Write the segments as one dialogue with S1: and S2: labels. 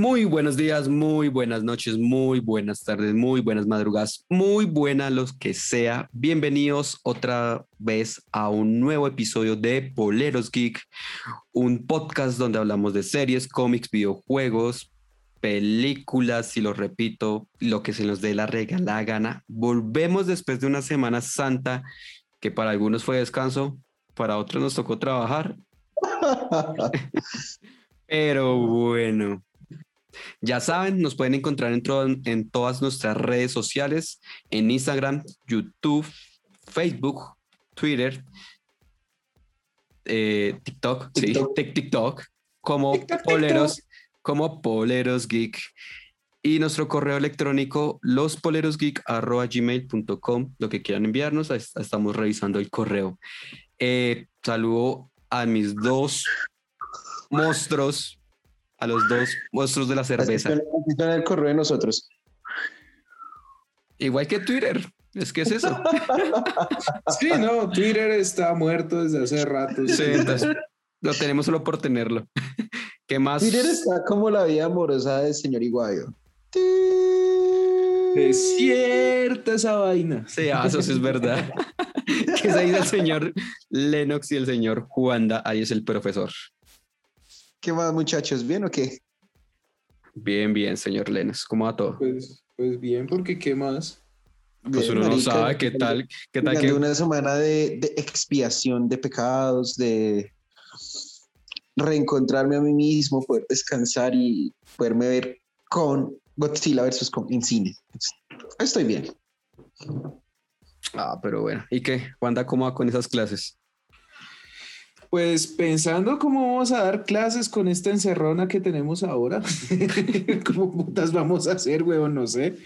S1: Muy buenos días, muy buenas noches, muy buenas tardes, muy buenas madrugadas, muy buenas los que sea. Bienvenidos otra vez a un nuevo episodio de Poleros Geek, un podcast donde hablamos de series, cómics, videojuegos, películas, y lo repito, lo que se nos dé la la gana. Volvemos después de una Semana Santa que para algunos fue descanso, para otros nos tocó trabajar. Pero bueno, ya saben, nos pueden encontrar en, en todas nuestras redes sociales, en Instagram, YouTube, Facebook, Twitter, eh, TikTok, TikTok, sí, TikTok, como Poleros, como Poleros Geek. Y nuestro correo electrónico, lospolerosgeek.gmail.com, lo que quieran enviarnos, estamos revisando el correo. Eh, saludo a mis dos monstruos a los dos monstruos de la cerveza.
S2: el correo de nosotros.
S1: Igual que Twitter. Es que es eso.
S3: sí, no, Twitter está muerto desde hace rato.
S1: Sí, entonces lo tenemos solo por tenerlo. ¿Qué más?
S2: Twitter está como la vida amorosa del señor Iguayo.
S3: Es cierta esa vaina.
S1: Sí, ah, eso sí es verdad. que es ahí el señor Lennox y el señor Juanda. Ahí es el profesor.
S2: ¿Qué más, muchachos? ¿Bien o qué?
S1: Bien, bien, señor Lenes. ¿Cómo va todo?
S3: Pues, pues bien, porque ¿qué más?
S1: Pues uno no sabe qué tal. ¿Qué tal que...
S2: Una semana de, expiación de pecados, de reencontrarme a mí mismo, poder descansar y poderme ver con Godzilla versus Kong en cine. Estoy bien.
S1: Ah, pero bueno. ¿Y qué? Wanda, cómo va con esas clases?
S3: Pues pensando cómo vamos a dar clases con esta encerrona que tenemos ahora, cómo putas vamos a hacer, weón, no sé.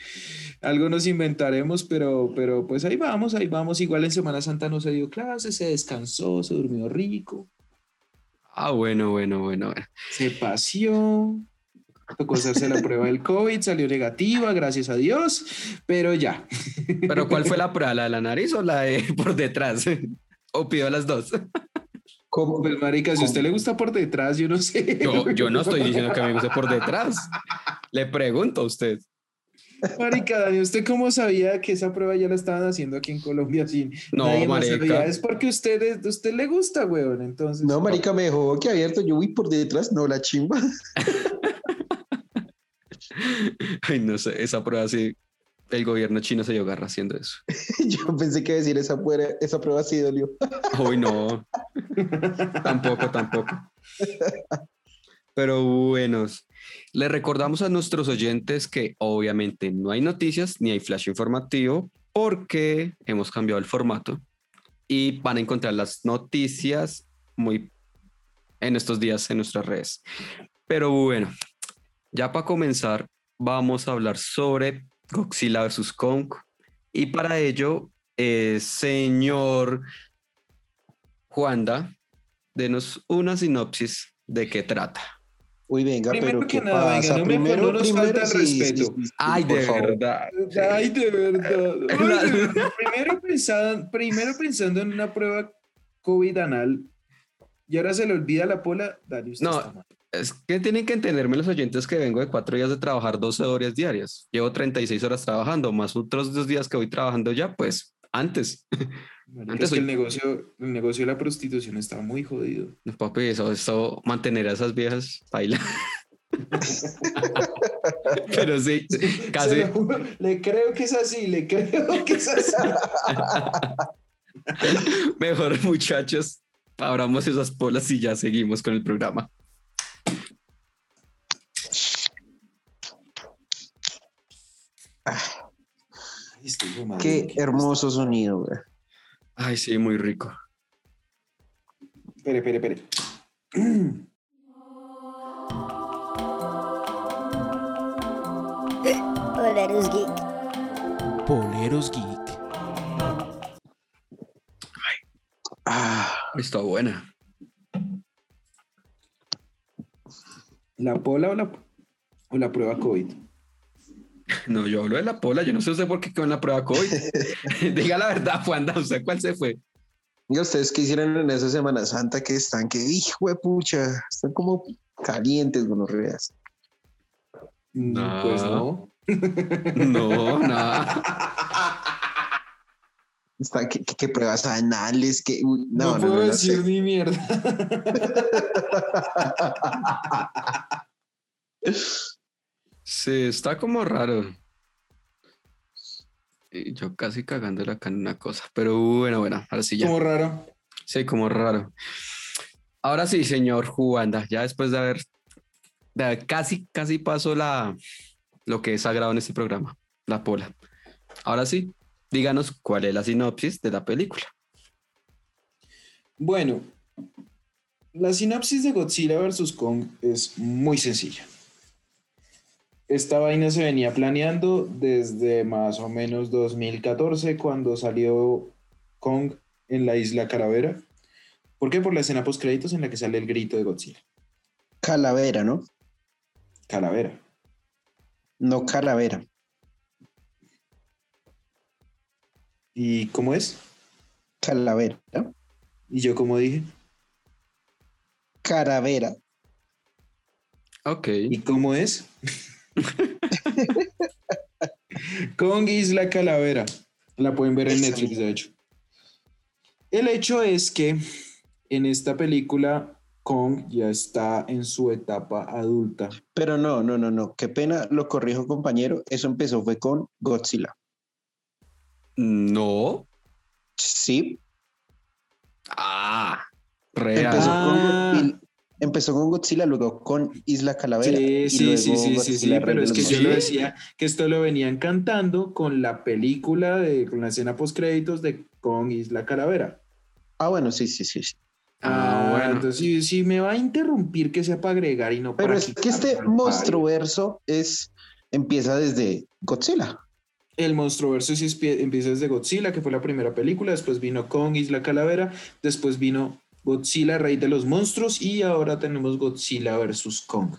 S3: Algo nos inventaremos, pero, pero pues ahí vamos, ahí vamos. Igual en Semana Santa no se dio clases, se descansó, se durmió rico.
S1: Ah, bueno, bueno, bueno.
S3: Se paseó, tocó hacerse la prueba del COVID, salió negativa, gracias a Dios, pero ya.
S1: ¿Pero cuál fue la prueba? ¿La de la nariz o la de por detrás? ¿O pidió las dos?
S3: ¿Cómo? Pues, marica, si a usted le gusta por detrás, yo no sé.
S1: Yo, no estoy diciendo que me guste por detrás. Le pregunto a usted.
S3: Marica, Dani, ¿usted cómo sabía que esa prueba ya la estaban haciendo aquí en Colombia sin
S1: no, marica.
S3: Es porque usted, usted le gusta, weón, entonces.
S2: No, marica, me dejó que abierto, yo vi por detrás, no la chimba.
S1: Ay, no sé, esa prueba sí, el gobierno chino se dio garra haciendo eso.
S2: Yo pensé que decir esa, esa prueba sí dolió.
S1: Uy, no. tampoco, tampoco. Pero bueno, le recordamos a nuestros oyentes que obviamente no hay noticias ni hay flash informativo porque hemos cambiado el formato y van a encontrar las noticias muy en estos días en nuestras redes. Pero bueno, ya para comenzar, vamos a hablar sobre Godzilla vs. Kong. Y para ello, eh, señor Juanda, denos una sinopsis de qué trata.
S2: Uy, venga,
S3: primero
S2: pero
S3: que nada, Venga, no, primero, no nos falta el respeto.
S1: Ay, de verdad.
S3: Ay, de verdad. primero, pensando, primero pensando en una prueba COVID anal y ahora se le olvida la pola, Dani, usted
S1: no, es que tienen que entenderme los oyentes que vengo de cuatro días de trabajar 12 horas diarias. Llevo 36 horas trabajando, más otros dos días que voy trabajando ya, pues antes.
S3: antes el, negocio, el negocio de la prostitución está muy jodido.
S1: papi, eso, eso mantener a esas viejas baila. Pero sí, casi.
S3: Le creo que es así, le creo que es así.
S1: Mejor, muchachos, abramos esas polas y ya seguimos con el programa.
S2: Qué hermoso sonido, güey.
S1: Ay, sí, muy rico.
S3: Espere, espere, espere.
S4: Poleros Geek.
S1: Poleros Geek. Está buena.
S3: ¿La pola o la, o la prueba COVID?
S1: No, yo hablo de la pola, yo no sé usted por qué quedó en la prueba COVID. Diga la verdad, Juan, ¿usted cuál se fue?
S2: Y ustedes que hicieron en esa Semana Santa que están, que hijo de pucha, están como calientes, reas.
S3: Mm,
S1: No.
S3: Pues no.
S1: No, nada.
S2: Está, ¿qué, qué- qué pruebas anales? Que, uy,
S3: No, puedo
S2: no, no
S3: decir
S2: sé.
S3: ni mierda.
S1: Sí, está como raro. Y yo casi cagándola acá en una cosa. Pero bueno, bueno, ahora sí ya.
S3: Como raro.
S1: Sí, como raro. Ahora sí, señor Juanda, ya después de haber, de haber casi, casi pasó la, lo que es sagrado en este programa, la pola. Ahora sí, díganos cuál es la sinopsis de la película.
S3: Bueno, la sinopsis de Godzilla vs. Kong es muy sencilla. Esta vaina se venía planeando desde más o menos 2014, cuando salió Kong en la isla Calavera. ¿Por qué? Por la escena post créditos en la que sale el grito de Godzilla.
S2: Calavera, ¿no?
S3: Calavera.
S2: No calavera.
S3: ¿Y cómo es?
S2: Calavera.
S3: ¿Y yo cómo dije?
S2: Caravera.
S1: Ok.
S3: ¿Y cómo es? Kong Isla Calavera. La pueden ver en Netflix, de hecho. El hecho es que en esta película Kong ya está en su etapa adulta.
S2: Pero no, no, no, no. Qué pena, lo corrijo, compañero. Eso empezó fue con Godzilla.
S1: No.
S2: Sí,
S1: Ah,
S2: empezó,
S1: real.
S3: Ah.
S2: con, Godzilla- empezó con Godzilla, luego con Isla Calavera.
S3: Sí,
S2: y
S3: sí,
S2: luego
S3: sí, sí, sí, sí, pero es que yo lo decía que esto lo venían cantando con la película, de, con la escena post créditos de Kong Isla Calavera.
S2: Ah, bueno, sí, sí, sí. sí.
S1: Ah, bueno.
S3: Entonces, si, si me va a interrumpir, que sea para agregar y no
S2: Pero
S3: para
S2: es que este
S3: al
S2: monstruoverso es, empieza desde Godzilla.
S3: El monstruoverso sí espie- empieza desde Godzilla, que fue la primera película, después vino Kong, Isla Calavera, después vino Godzilla, Rey de los Monstruos, y ahora tenemos Godzilla versus Kong.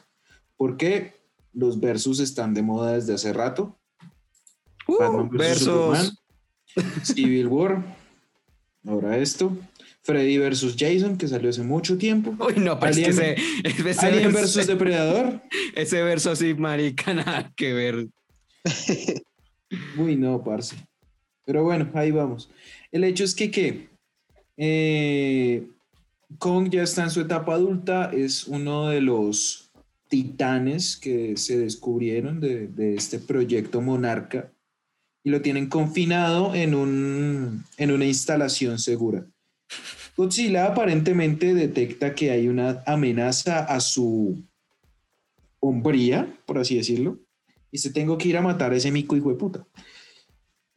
S3: ¿Por qué? Los versus están de moda desde hace rato.
S1: Uh,
S3: Batman versus Superman,
S1: versus.
S3: Civil War, ahora esto, Freddy versus Jason, que salió hace mucho tiempo.
S1: Uy, no, pues
S3: Alien-
S1: que ese, ese
S3: Alien versus Depredador.
S1: ese verso así, marica, nada que ver.
S3: Uy, no, parce. Pero bueno, ahí vamos. El hecho es que. Eh, Kong ya está en su etapa adulta, es uno de los titanes que se descubrieron de, de este proyecto Monarca y lo tienen confinado en, un, en una instalación segura. Godzilla aparentemente detecta que hay una amenaza a su hombría, por así decirlo, y se tengo que ir a matar a ese mico hijo de puta.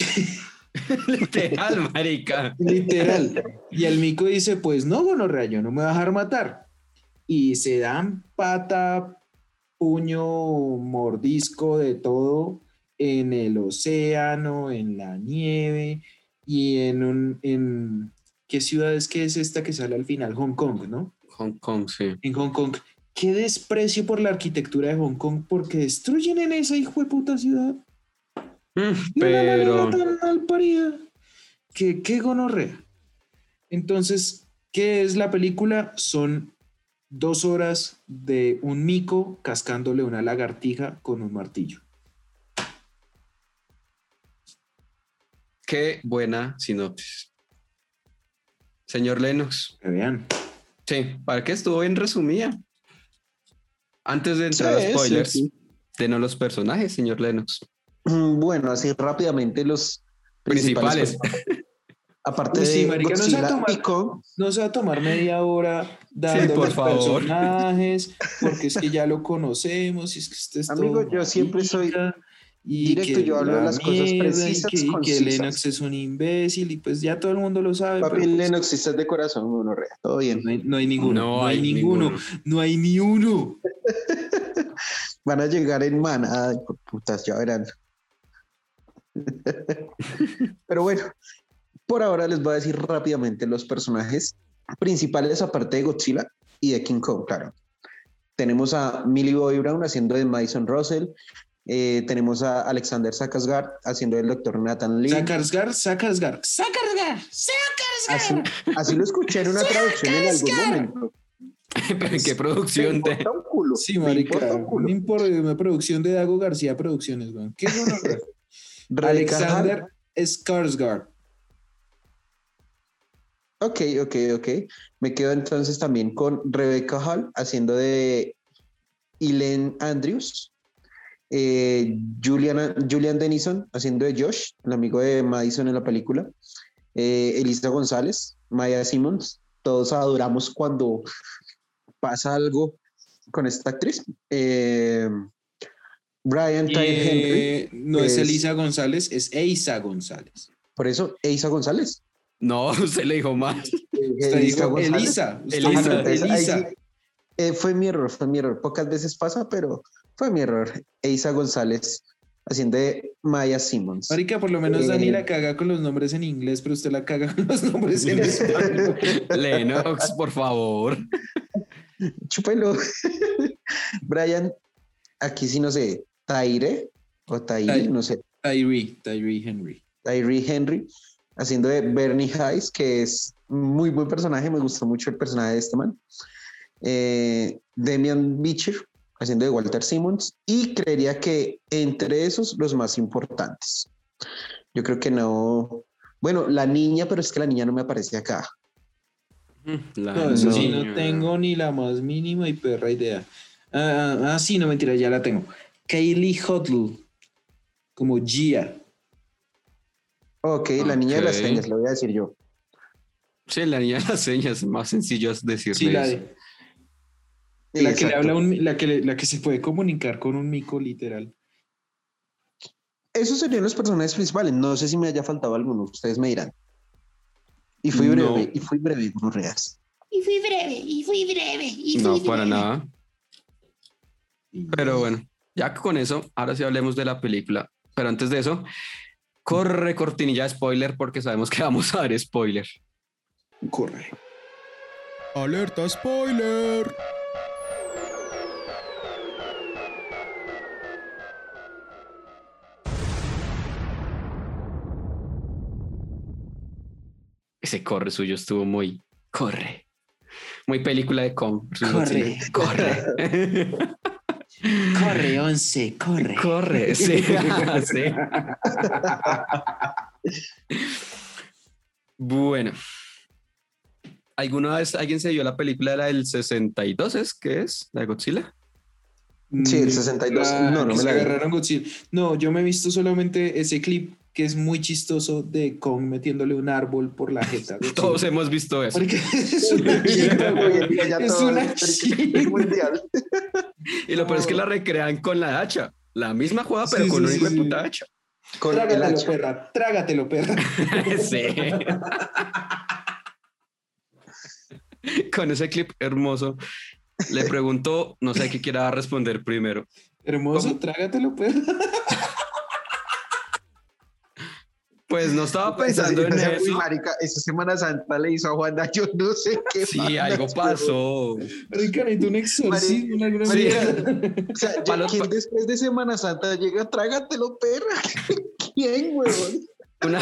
S1: Literal, marica.
S3: Literal. Y el mico dice, pues no, gonorrea, yo no me voy a dejar matar. Y se dan pata, puño, mordisco de todo en el océano, en la nieve y en un... En, ¿Qué ciudad es que es esta que sale al final? Hong Kong, ¿no?
S1: Hong Kong, sí.
S3: En Hong Kong. Qué desprecio por la arquitectura de Hong Kong porque destruyen en esa hijo de puta ciudad.
S1: Mm,
S3: De una
S1: Pero
S3: tan malparida. Que qué gonorrea. Entonces, ¿qué es la película? Son dos horas de un mico cascándole una lagartija con un martillo.
S1: qué buena sinopsis. Señor Lennox,
S3: Que vean.
S1: sí, ¿para qué estuvo bien resumida? Antes de entrar
S2: Sí,
S1: a
S2: sí,
S1: spoilers,
S2: sí.
S1: denos los personajes, señor Lennox.
S2: Mm, Bueno, así rápidamente los
S1: Principales.
S2: Aparte
S3: sí,
S2: de
S3: marica, no se
S2: Godzilla
S3: toma-
S2: y Kong,
S3: No se va a tomar media hora dando
S1: por
S3: los
S1: favor.
S3: personajes, porque es que ya lo conocemos y es que usted es
S2: Amigo,
S3: todo
S2: yo siempre soy
S3: y
S2: directo,
S3: que
S2: yo hablo de
S3: la
S2: las cosas
S3: mierda, y
S2: precisas,
S3: que, y que. Lennox es un imbécil y pues ya todo el mundo lo sabe.
S2: papi
S3: pero, pues,
S2: Lennox, si estás de corazón, uno rea, todo bien.
S3: no, hay, no hay ninguno,
S1: No
S3: no, hay,
S1: hay
S3: ninguno,
S1: ninguno.
S3: no hay ni uno.
S2: Van a llegar en manada, putas, ya verán. Pero bueno, por ahora les voy a decir rápidamente los personajes principales aparte de Godzilla y de King Kong, claro. Tenemos a Millie Bobby Brown haciendo de Madison Russell, eh, tenemos a Alexander Skarsgård haciendo del Dr. Nathan Lee.
S3: Sakarsgar, Sakarsgar, Sakarsgar,
S2: Así,
S3: Sakarsgar.
S2: así lo escuché en una traducción en algún momento.
S1: Pero ¿en qué producción
S2: Me
S1: de...?
S2: importa un culo.
S3: Sí,
S2: me importa
S3: marica.
S2: un culo.
S3: Una, impor- una producción de Dago García Producciones, weón. ¿Qué es Alexander. Skarsgård.
S2: Ok, ok, ok. Me quedo entonces también con Rebecca Hall haciendo de Elaine Andrews. Eh, Julian, Julian Dennison haciendo de Josh, el amigo de Madison en la película. Eh, Elisa González, Maya Simmons. Todos adoramos cuando pasa algo con esta actriz. Eh, Brian Tyree Henry.
S3: Eh, no es,
S2: es-
S3: Elisa González, es Eisa González.
S2: Por eso, Elisa González.
S1: No, se le dijo mal.
S3: Usted
S2: Elisa
S3: dijo
S2: González.
S3: Elisa.
S1: Elisa.
S2: ahí eh, fue mi error, fue mi error. Pocas veces pasa, pero fue mi error. Eisa González haciendo de Maya Simmons.
S3: Marica, por lo menos
S2: Eh,
S3: Dani la caga con los nombres en inglés, pero usted la caga con los nombres en español.
S1: Lennox, por favor.
S2: Chúpelo. Brian, aquí sí no sé, Taire o Taire,
S3: Ty-
S2: no sé,
S3: Tyree, Tyree Henry.
S2: Tyree Henry haciendo de Bernie Hayes, que es muy buen personaje, me gustó mucho el personaje de este man. Eh, Demian Beecher haciendo de Walter Simmons y creería que entre esos los más importantes. Yo creo que no. Bueno, la niña, pero es que la niña no me aparece acá.
S1: La
S3: No, eso sí, no tengo ni la más mínima y perra idea. Ah, ah, ah, sí, no mentira, ya la tengo. Kaylee Hudl, como Gia.
S2: Ok, la niña de las señas, lo voy a decir yo.
S1: Sí, la niña de las señas, más sencillo es decirle
S3: Sí, la,
S1: eso.
S3: La que le habla un, la que le- la que se puede comunicar con un mico literal.
S2: Esos serían los personajes principales. No sé si me haya faltado alguno, ustedes me dirán. Y fui
S1: No.
S2: breve, y fui breve, Reas.
S4: Y fui breve, y fui breve, y fui
S1: No,
S4: breve.
S1: para nada. Pero bueno, ya que con eso, ahora sí hablemos de la película. Pero antes de eso, corre cortinilla de spoiler porque sabemos que vamos a dar spoiler.
S3: Corre.
S5: Alerta spoiler.
S1: Ese corre suyo estuvo muy corre. Muy película de con.
S3: Corre.
S1: Corre.
S3: Corre, once, corre.
S1: corre, sí. sí. Bueno. ¿Alguna vez alguien se vio la película de la del 62? ¿Es que es? ¿La de Godzilla?
S2: Sí, el 62.
S3: La
S2: No, no me
S3: se
S2: la
S3: agarraron Godzilla. No, yo me he visto solamente ese clip que es muy chistoso de Kong metiéndole un árbol por la jeta.
S1: Todos hemos visto eso.
S3: Porque es una chimba, güey.
S2: Ya
S3: Es
S2: todo
S3: una
S2: mundial.
S1: Y lo peor es que la recrean con la hacha. La misma jugada, pero
S3: Sí,
S1: con
S3: sí,
S1: un hijo
S3: sí,
S1: de
S3: sí.
S1: puta hacha.
S2: Con el
S3: Trágatelo,
S2: hacha.
S3: perra. Trágatelo, perra.
S1: sí. Con ese clip hermoso, le pregunto, no sé qué quiera responder primero.
S3: Hermoso,
S1: ¿Cómo?
S3: trágatelo, perra.
S1: Pues no estaba pensando en
S2: uy,
S1: eso.
S2: marica, esa Semana Santa le hizo a Juanda, yo no sé qué.
S1: Sí, algo pasó.
S3: Marica, necesito un exorcismo. una
S1: Sí.
S3: mierda.
S2: O sea,
S1: los-
S2: ¿quién después de Semana Santa llega? Trágatelo, perra. ¿Quién, huevón?
S1: Una...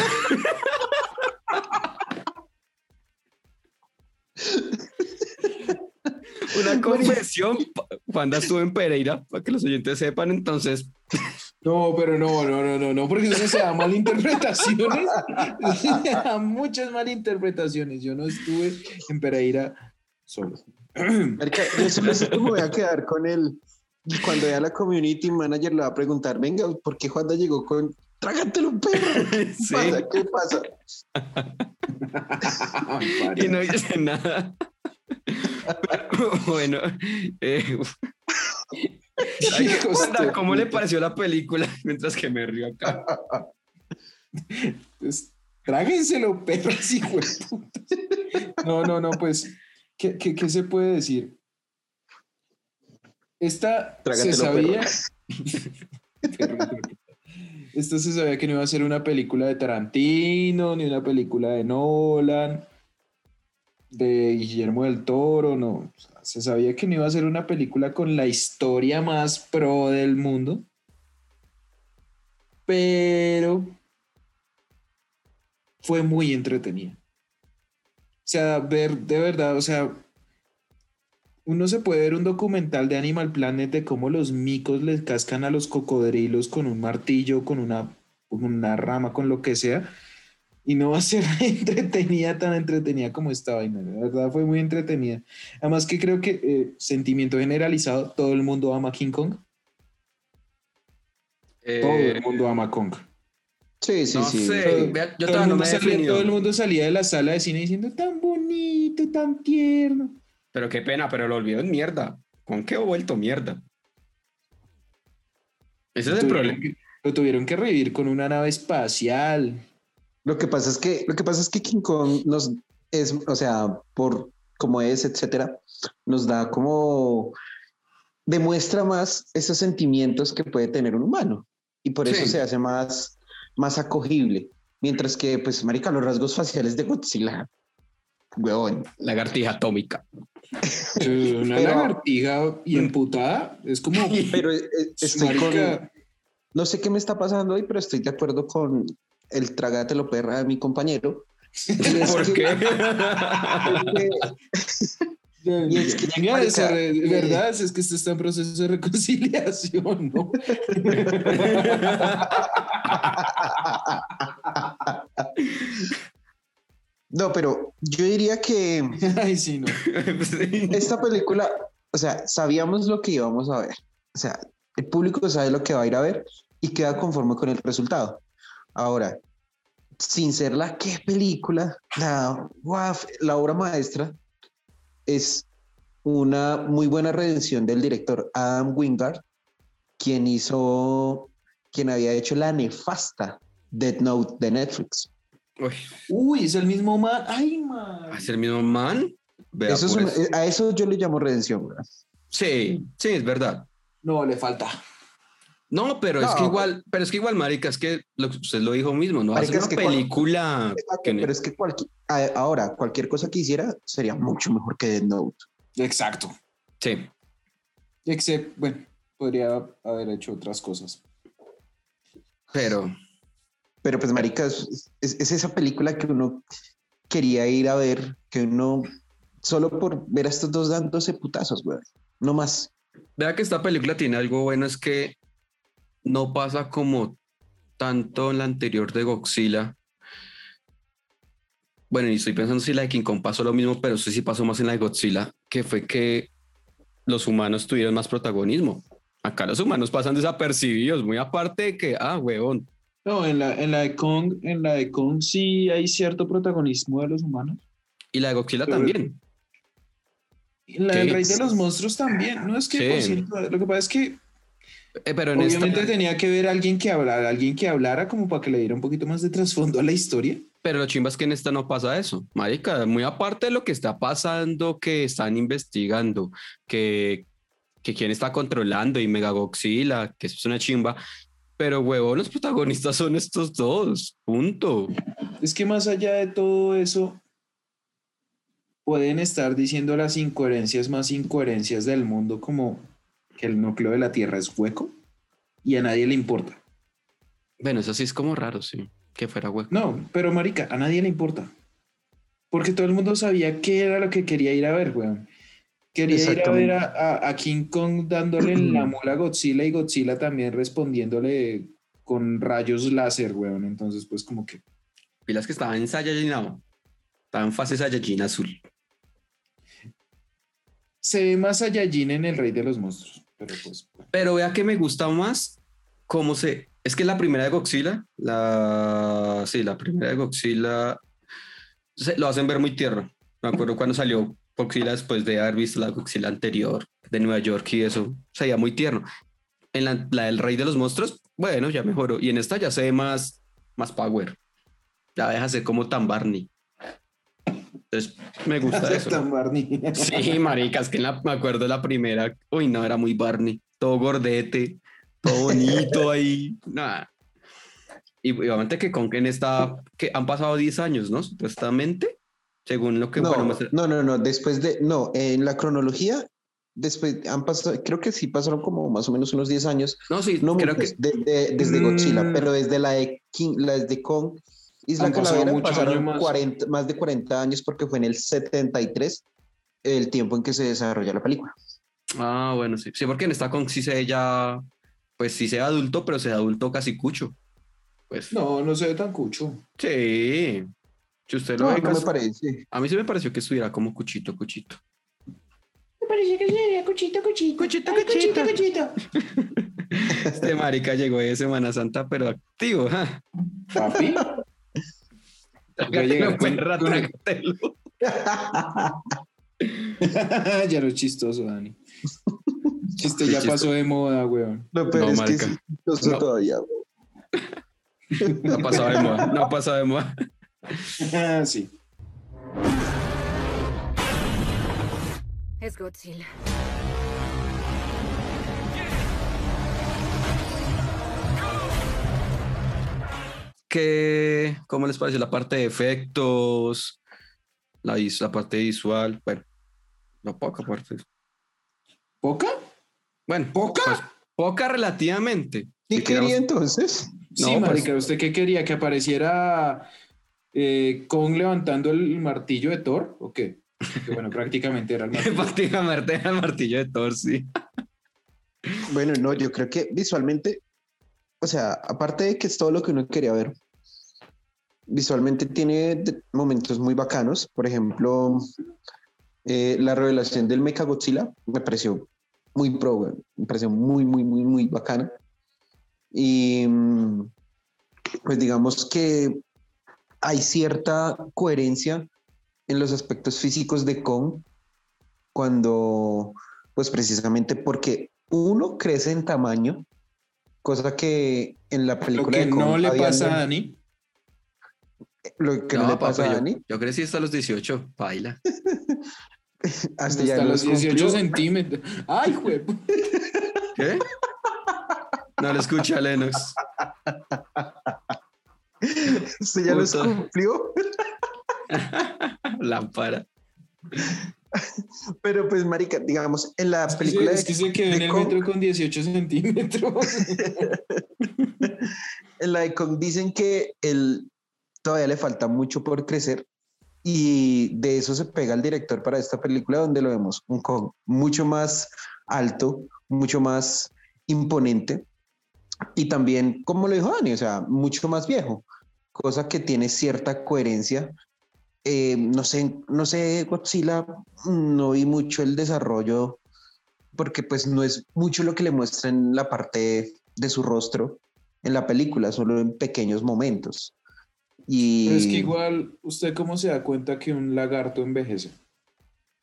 S1: Una confesión, Juanda estuvo en Pereira, para que los oyentes sepan, entonces,
S3: No, pero no, no, no, no, no, porque eso se da malinterpretaciones. Se da muchas malinterpretaciones. Yo no estuve en Pereira solo.
S2: Yo solo sé cómo voy a quedar con él. Y cuando ya la community manager le va a preguntar, venga, ¿por qué Juanda llegó con trágatelo, perra? ¿Qué
S1: sí,
S2: pasa? ¿Qué pasa?
S1: y no dice nada. Pero, bueno, eh, ¿cómo le pareció la película? Mientras que me río acá.
S3: Pues, tráguenselo, perras, hijo de puta. No, no, no, pues, ¿qué, qué, qué se puede decir? Esta se sabía.
S2: perro.
S3: Esta se sabía que no iba a ser una película de Tarantino, ni una película de Nolan, de Guillermo del Toro, no. O sea, se sabía que no iba a ser una película con la historia más pro del mundo. Pero fue muy entretenida. O sea, ver de verdad, o sea, Uno se puede ver un documental de Animal Planet de cómo los micos les cascan a los cocodrilos con un martillo, con una, con una rama, con lo que sea. Y no va a ser entretenida, tan entretenida como esta vaina. La verdad fue muy entretenida. Además que creo que eh, sentimiento generalizado, todo el mundo ama King Kong. Todo el
S1: Eh,
S3: mundo ama Kong.
S2: Sí, sí,
S1: no
S2: sí.
S1: sé, vea, yo
S3: todo, el
S1: no me
S3: salía, todo el mundo salía de la sala de cine diciendo tan bonito, tan tierno.
S1: Pero qué pena, pero lo olvidó en mierda. ¿Con qué he vuelto mierda? Ese es el problema.
S3: que- lo tuvieron que revivir con una nave espacial.
S2: Lo que pasa es que, lo que pasa es que King Kong nos es, o sea, por cómo es, etcétera, nos da como demuestra más esos sentimientos que puede tener un humano y por eso
S1: Sí.
S2: se hace más, más acogible. Mientras que, pues, marica, los rasgos faciales de Godzilla, huevón.
S1: Lagartija atómica.
S3: Una
S2: Pero-
S3: lagartija y emputada es como.
S2: Pero eh, estoy con, no sé qué me está pasando hoy, pero estoy de acuerdo con el tragatelo perra de mi compañero. Y es
S1: ¿Por
S2: que-
S1: qué?
S2: Y es que,
S3: Venga,
S2: marica,
S3: esa re-
S2: eh,
S3: verdad es que esto está en proceso de reconciliación, ¿no?
S2: No, pero yo diría que
S3: Ay, sí, no.
S2: Esta película, o sea, sabíamos lo que íbamos a ver. O sea, el público sabe lo que va a ir a ver y queda conforme con el resultado. Ahora, sin ser la qué película, la, guau, la obra maestra es una muy buena redención del director Adam Wingard, quien hizo, quien había hecho la nefasta Dead Note de Netflix.
S1: Uy,
S3: Uy, es el mismo man. Ay, man.
S1: ¿Es el mismo man? Vea,
S2: Eso es
S1: por
S2: una-
S1: eso.
S2: eh, a eso yo le llamo redención.
S1: Sí, sí, es verdad.
S3: No, le falta.
S1: No, pero es que igual, pero es que igual, marica, es que lo, usted lo dijo mismo, no
S2: es
S1: una
S2: que cual-
S1: película que
S2: Pero es que cualquier, ahora cualquier cosa que hiciera sería mucho mejor que Dead Note.
S3: Exacto.
S1: sí,
S3: Excepto, bueno, podría haber hecho otras cosas.
S1: pero
S2: Pero pues, marica, es, es- es esa película que uno quería ir a ver, que uno solo por ver a estos dos dándose putazos, güey. No más.
S1: vea que esta película tiene algo bueno, es que no pasa como tanto en la anterior de Godzilla. Bueno, y estoy pensando si la de King Kong pasó lo mismo, pero sí sí pasó más en la de Godzilla, que fue que los humanos tuvieron más protagonismo. Acá los humanos pasan desapercibidos, muy aparte de que, ah, huevón,
S3: No, en la, en la de Kong, en la de Kong sí hay cierto protagonismo de los humanos.
S1: y la de Godzilla
S3: Pero-
S1: también.
S3: En la del Rey de los Monstruos también. No es que,
S1: Sí.
S3: por cierto, lo que pasa es que
S1: Eh, pero en
S3: obviamente
S1: esta,
S3: tenía que ver a alguien que hablara, alguien que hablara como para que le diera un poquito más de trasfondo a la historia.
S1: pero lo chimba es que en esta no pasa eso, marica, muy aparte de lo que está pasando, que están investigando, que, que quién está controlando y Mega Godzilla, que eso es una chimba, pero huevón, los protagonistas son estos dos, punto.
S3: Es que más allá de todo eso, pueden estar diciendo las incoherencias más incoherencias del mundo, como que el núcleo de la Tierra es hueco y a nadie le importa.
S1: Bueno, eso sí es como raro, sí, que fuera hueco.
S3: No, pero marica, a nadie le importa. Porque todo el mundo sabía qué era lo que quería ir a ver, weón. Quería ir a ver a, a- a King Kong dándole la mola a Godzilla y Godzilla también respondiéndole con rayos láser, weón. Entonces, pues como que...
S1: Pilas que estaban en Saiyajin, no, estaban en fase Saiyajin azul.
S3: Se ve más Saiyajin en el Rey de los Monstruos. Pero pues...
S1: vea que me gusta más cómo se. Es que la primera de Godzilla, la. Sí, la primera de Godzilla. se- lo hacen ver muy tierno. Me acuerdo cuando salió Godzilla después de haber visto la Godzilla anterior de Nueva York y eso. Se veía muy tierno. En la, la del Rey de los Monstruos, bueno, ya mejoró. Y en esta ya se ve más, más power. Ya deja de ser como tan Barney. Entonces, me gusta eso.
S3: Tan Barney.
S1: Sí, marica, es que en la- me acuerdo de la primera. Uy, no, era muy Barney. Todo gordete, todo bonito ahí. Nada. Y obviamente que con Ken está, que han pasado 10 años, ¿no? Supuestamente, según lo que
S2: No,
S1: bueno,
S2: no, no, no. Después de, no, en la cronología, después han pasado, creo que sí pasaron como más o menos unos 10 años.
S1: No, sí,
S2: No
S1: creo
S2: muchos,
S1: que
S2: de- de- desde
S3: Mm.
S2: Godzilla, pero desde la de King, la de Kong, Isla Calavera pasaron
S3: más.
S2: 40, más de 40 años porque fue en el 73 el tiempo en que se desarrolla la película.
S1: Ah, bueno, sí. Sí, porque en esta con sí se ve ya, pues sí se ve adulto, pero se ve adulto casi cucho. Pues
S3: No, no se ve tan cucho.
S1: sí. Si usted lo
S2: No,
S1: ve,
S2: no me parece.
S1: a mí sí me pareció que estuviera como cuchito, cuchito.
S4: Me parece que sería cuchito, cuchito.
S1: Cuchito,
S4: Ay,
S1: cuchito.
S4: cuchito.
S1: Este marica llegó de Semana Santa, pero activo.
S3: Papi.
S1: Perra,
S3: con-
S1: trágatelo.
S3: ya no es chistoso, Dani. Chiste
S1: Sí,
S3: ya
S1: chistoso.
S3: pasó de moda, weón.
S1: No,
S2: es que
S1: marica.
S2: sí, no sé
S1: No.
S2: todavía.
S1: No ha pasado de moda, no ha pasado de moda.
S3: Ah, sí.
S6: Es Godzilla.
S1: ¿Qué, ¿Cómo les pareció la parte de efectos? La, vis- la parte visual. Bueno, la poca parte.
S3: ¿Poca?
S1: Bueno,
S3: ¿Poca?
S1: pues, poca relativamente.
S2: ¿Y
S1: Si
S2: quería entonces?
S3: Sí,
S1: No, pues-
S3: marica, ¿usted qué quería? ¿Que apareciera eh, Kong levantando el martillo de Thor? ¿O qué? Que bueno, prácticamente era el martillo.
S1: Prácticamente era el martillo de Thor, sí.
S2: Bueno, no, yo creo que visualmente, o sea, aparte de que es todo lo que uno quería ver, visualmente tiene momentos muy bacanos. Por ejemplo, eh, la revelación del Mecha Godzilla me pareció muy pro, me pareció muy, muy, muy, muy bacana. Y mm, pues digamos que hay cierta coherencia en los aspectos físicos de Kong cuando, pues precisamente porque uno crece en tamaño, cosa que en la
S3: Lo
S2: película
S3: que
S2: de Kong
S3: no le pasa a Dani.
S2: lo que no,
S1: No,
S2: le pasa a
S1: yo-
S2: Dani,
S1: Yo, crecí hasta los 18, baila.
S2: hasta ya
S3: Hasta los 18
S2: cumplió.
S3: centímetros. ¡Ay, güey!
S1: ¿Qué? No lo escucha, Lennox.
S2: Hasta ya los
S1: Puta.
S2: cumplió.
S1: Lámpara.
S2: Pero pues, marica, digamos, en la
S3: Es que,
S2: película
S3: se, es que se quedó en
S2: de
S3: el
S2: Kong-
S3: metro con 18 centímetros.
S2: en la de Kong dicen que él todavía le falta mucho por crecer y de eso se pega el director para esta película donde lo vemos un Kong mucho más alto, mucho más imponente y también, como lo dijo Dani, o sea, mucho más viejo, cosa que tiene cierta coherencia. Eh, no sé, no sé, Godzilla, no vi mucho el desarrollo porque pues no es mucho lo que le muestra en la parte de su rostro en la película, solo en pequeños momentos. Y
S3: Pero es que igual, ¿usted cómo se da cuenta que un lagarto envejece?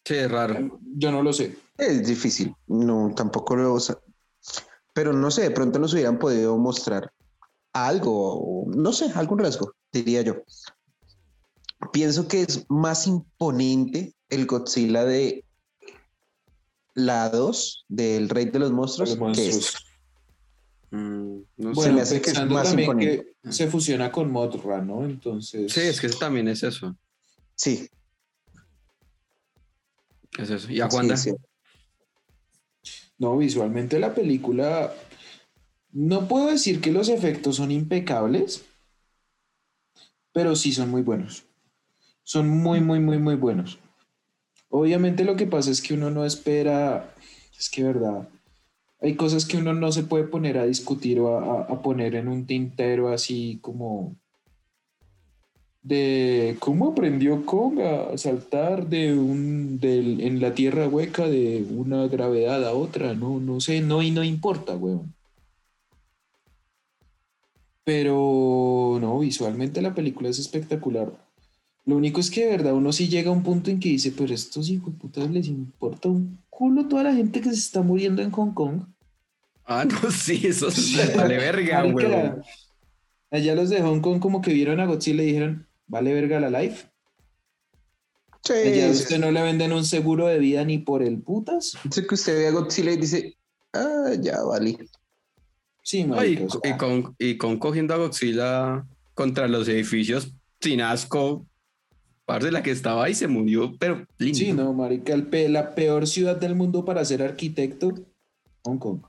S1: Sí, es raro.
S3: Yo no lo sé.
S2: es difícil, no, tampoco lo... sa- Pero no sé, de pronto nos hubieran podido mostrar algo, no sé, algún rasgo, diría yo. Pienso que es más imponente el Godzilla de la 2, del Rey de los Monstruos,
S3: Los
S2: que
S3: monstruos.
S2: este.
S1: Mm, no.
S3: Bueno,
S2: me hace que es más
S3: también
S2: imponente.
S3: que se fusiona con Mothra, ¿no? Entonces...
S1: Sí, es que eso también es eso.
S2: Sí,
S1: Es eso. ¿Y a Wanda?
S2: sí, sí.
S3: No, visualmente la película... No puedo decir que los efectos son impecables, pero sí son muy buenos. Son muy, muy, muy, muy buenos. Obviamente lo que pasa es que uno no espera, es que verdad, hay cosas que uno no se puede poner a discutir o a, a- poner en un tintero así como de cómo aprendió Kong a saltar de un del, en la tierra hueca de una gravedad a otra, no, no sé, no y no importa, weón. Pero no, visualmente la película es espectacular. Lo único es que de verdad uno sí llega a un punto en que dice, pero estos hijos de putas les importa un culo toda la gente que se está muriendo en Hong Kong.
S1: Ah, no, sí, eso es vale verga, huevón.
S3: Allá los de Hong Kong como que vieron a Godzilla y dijeron, vale verga la life.
S2: Sí,
S3: Allá usted no le venden un seguro de vida ni por el putas.
S2: Dice que usted ve a Godzilla y dice, ah, ya vale.
S3: Sí,
S1: Ay,
S3: marica, o sea,
S1: y, con, y con cogiendo a Godzilla contra los edificios sin asco. Parce, la que estaba ahí se murió, pero lindo.
S3: sí, no, marica, el pe- la peor ciudad del mundo para ser arquitecto, Hong Kong.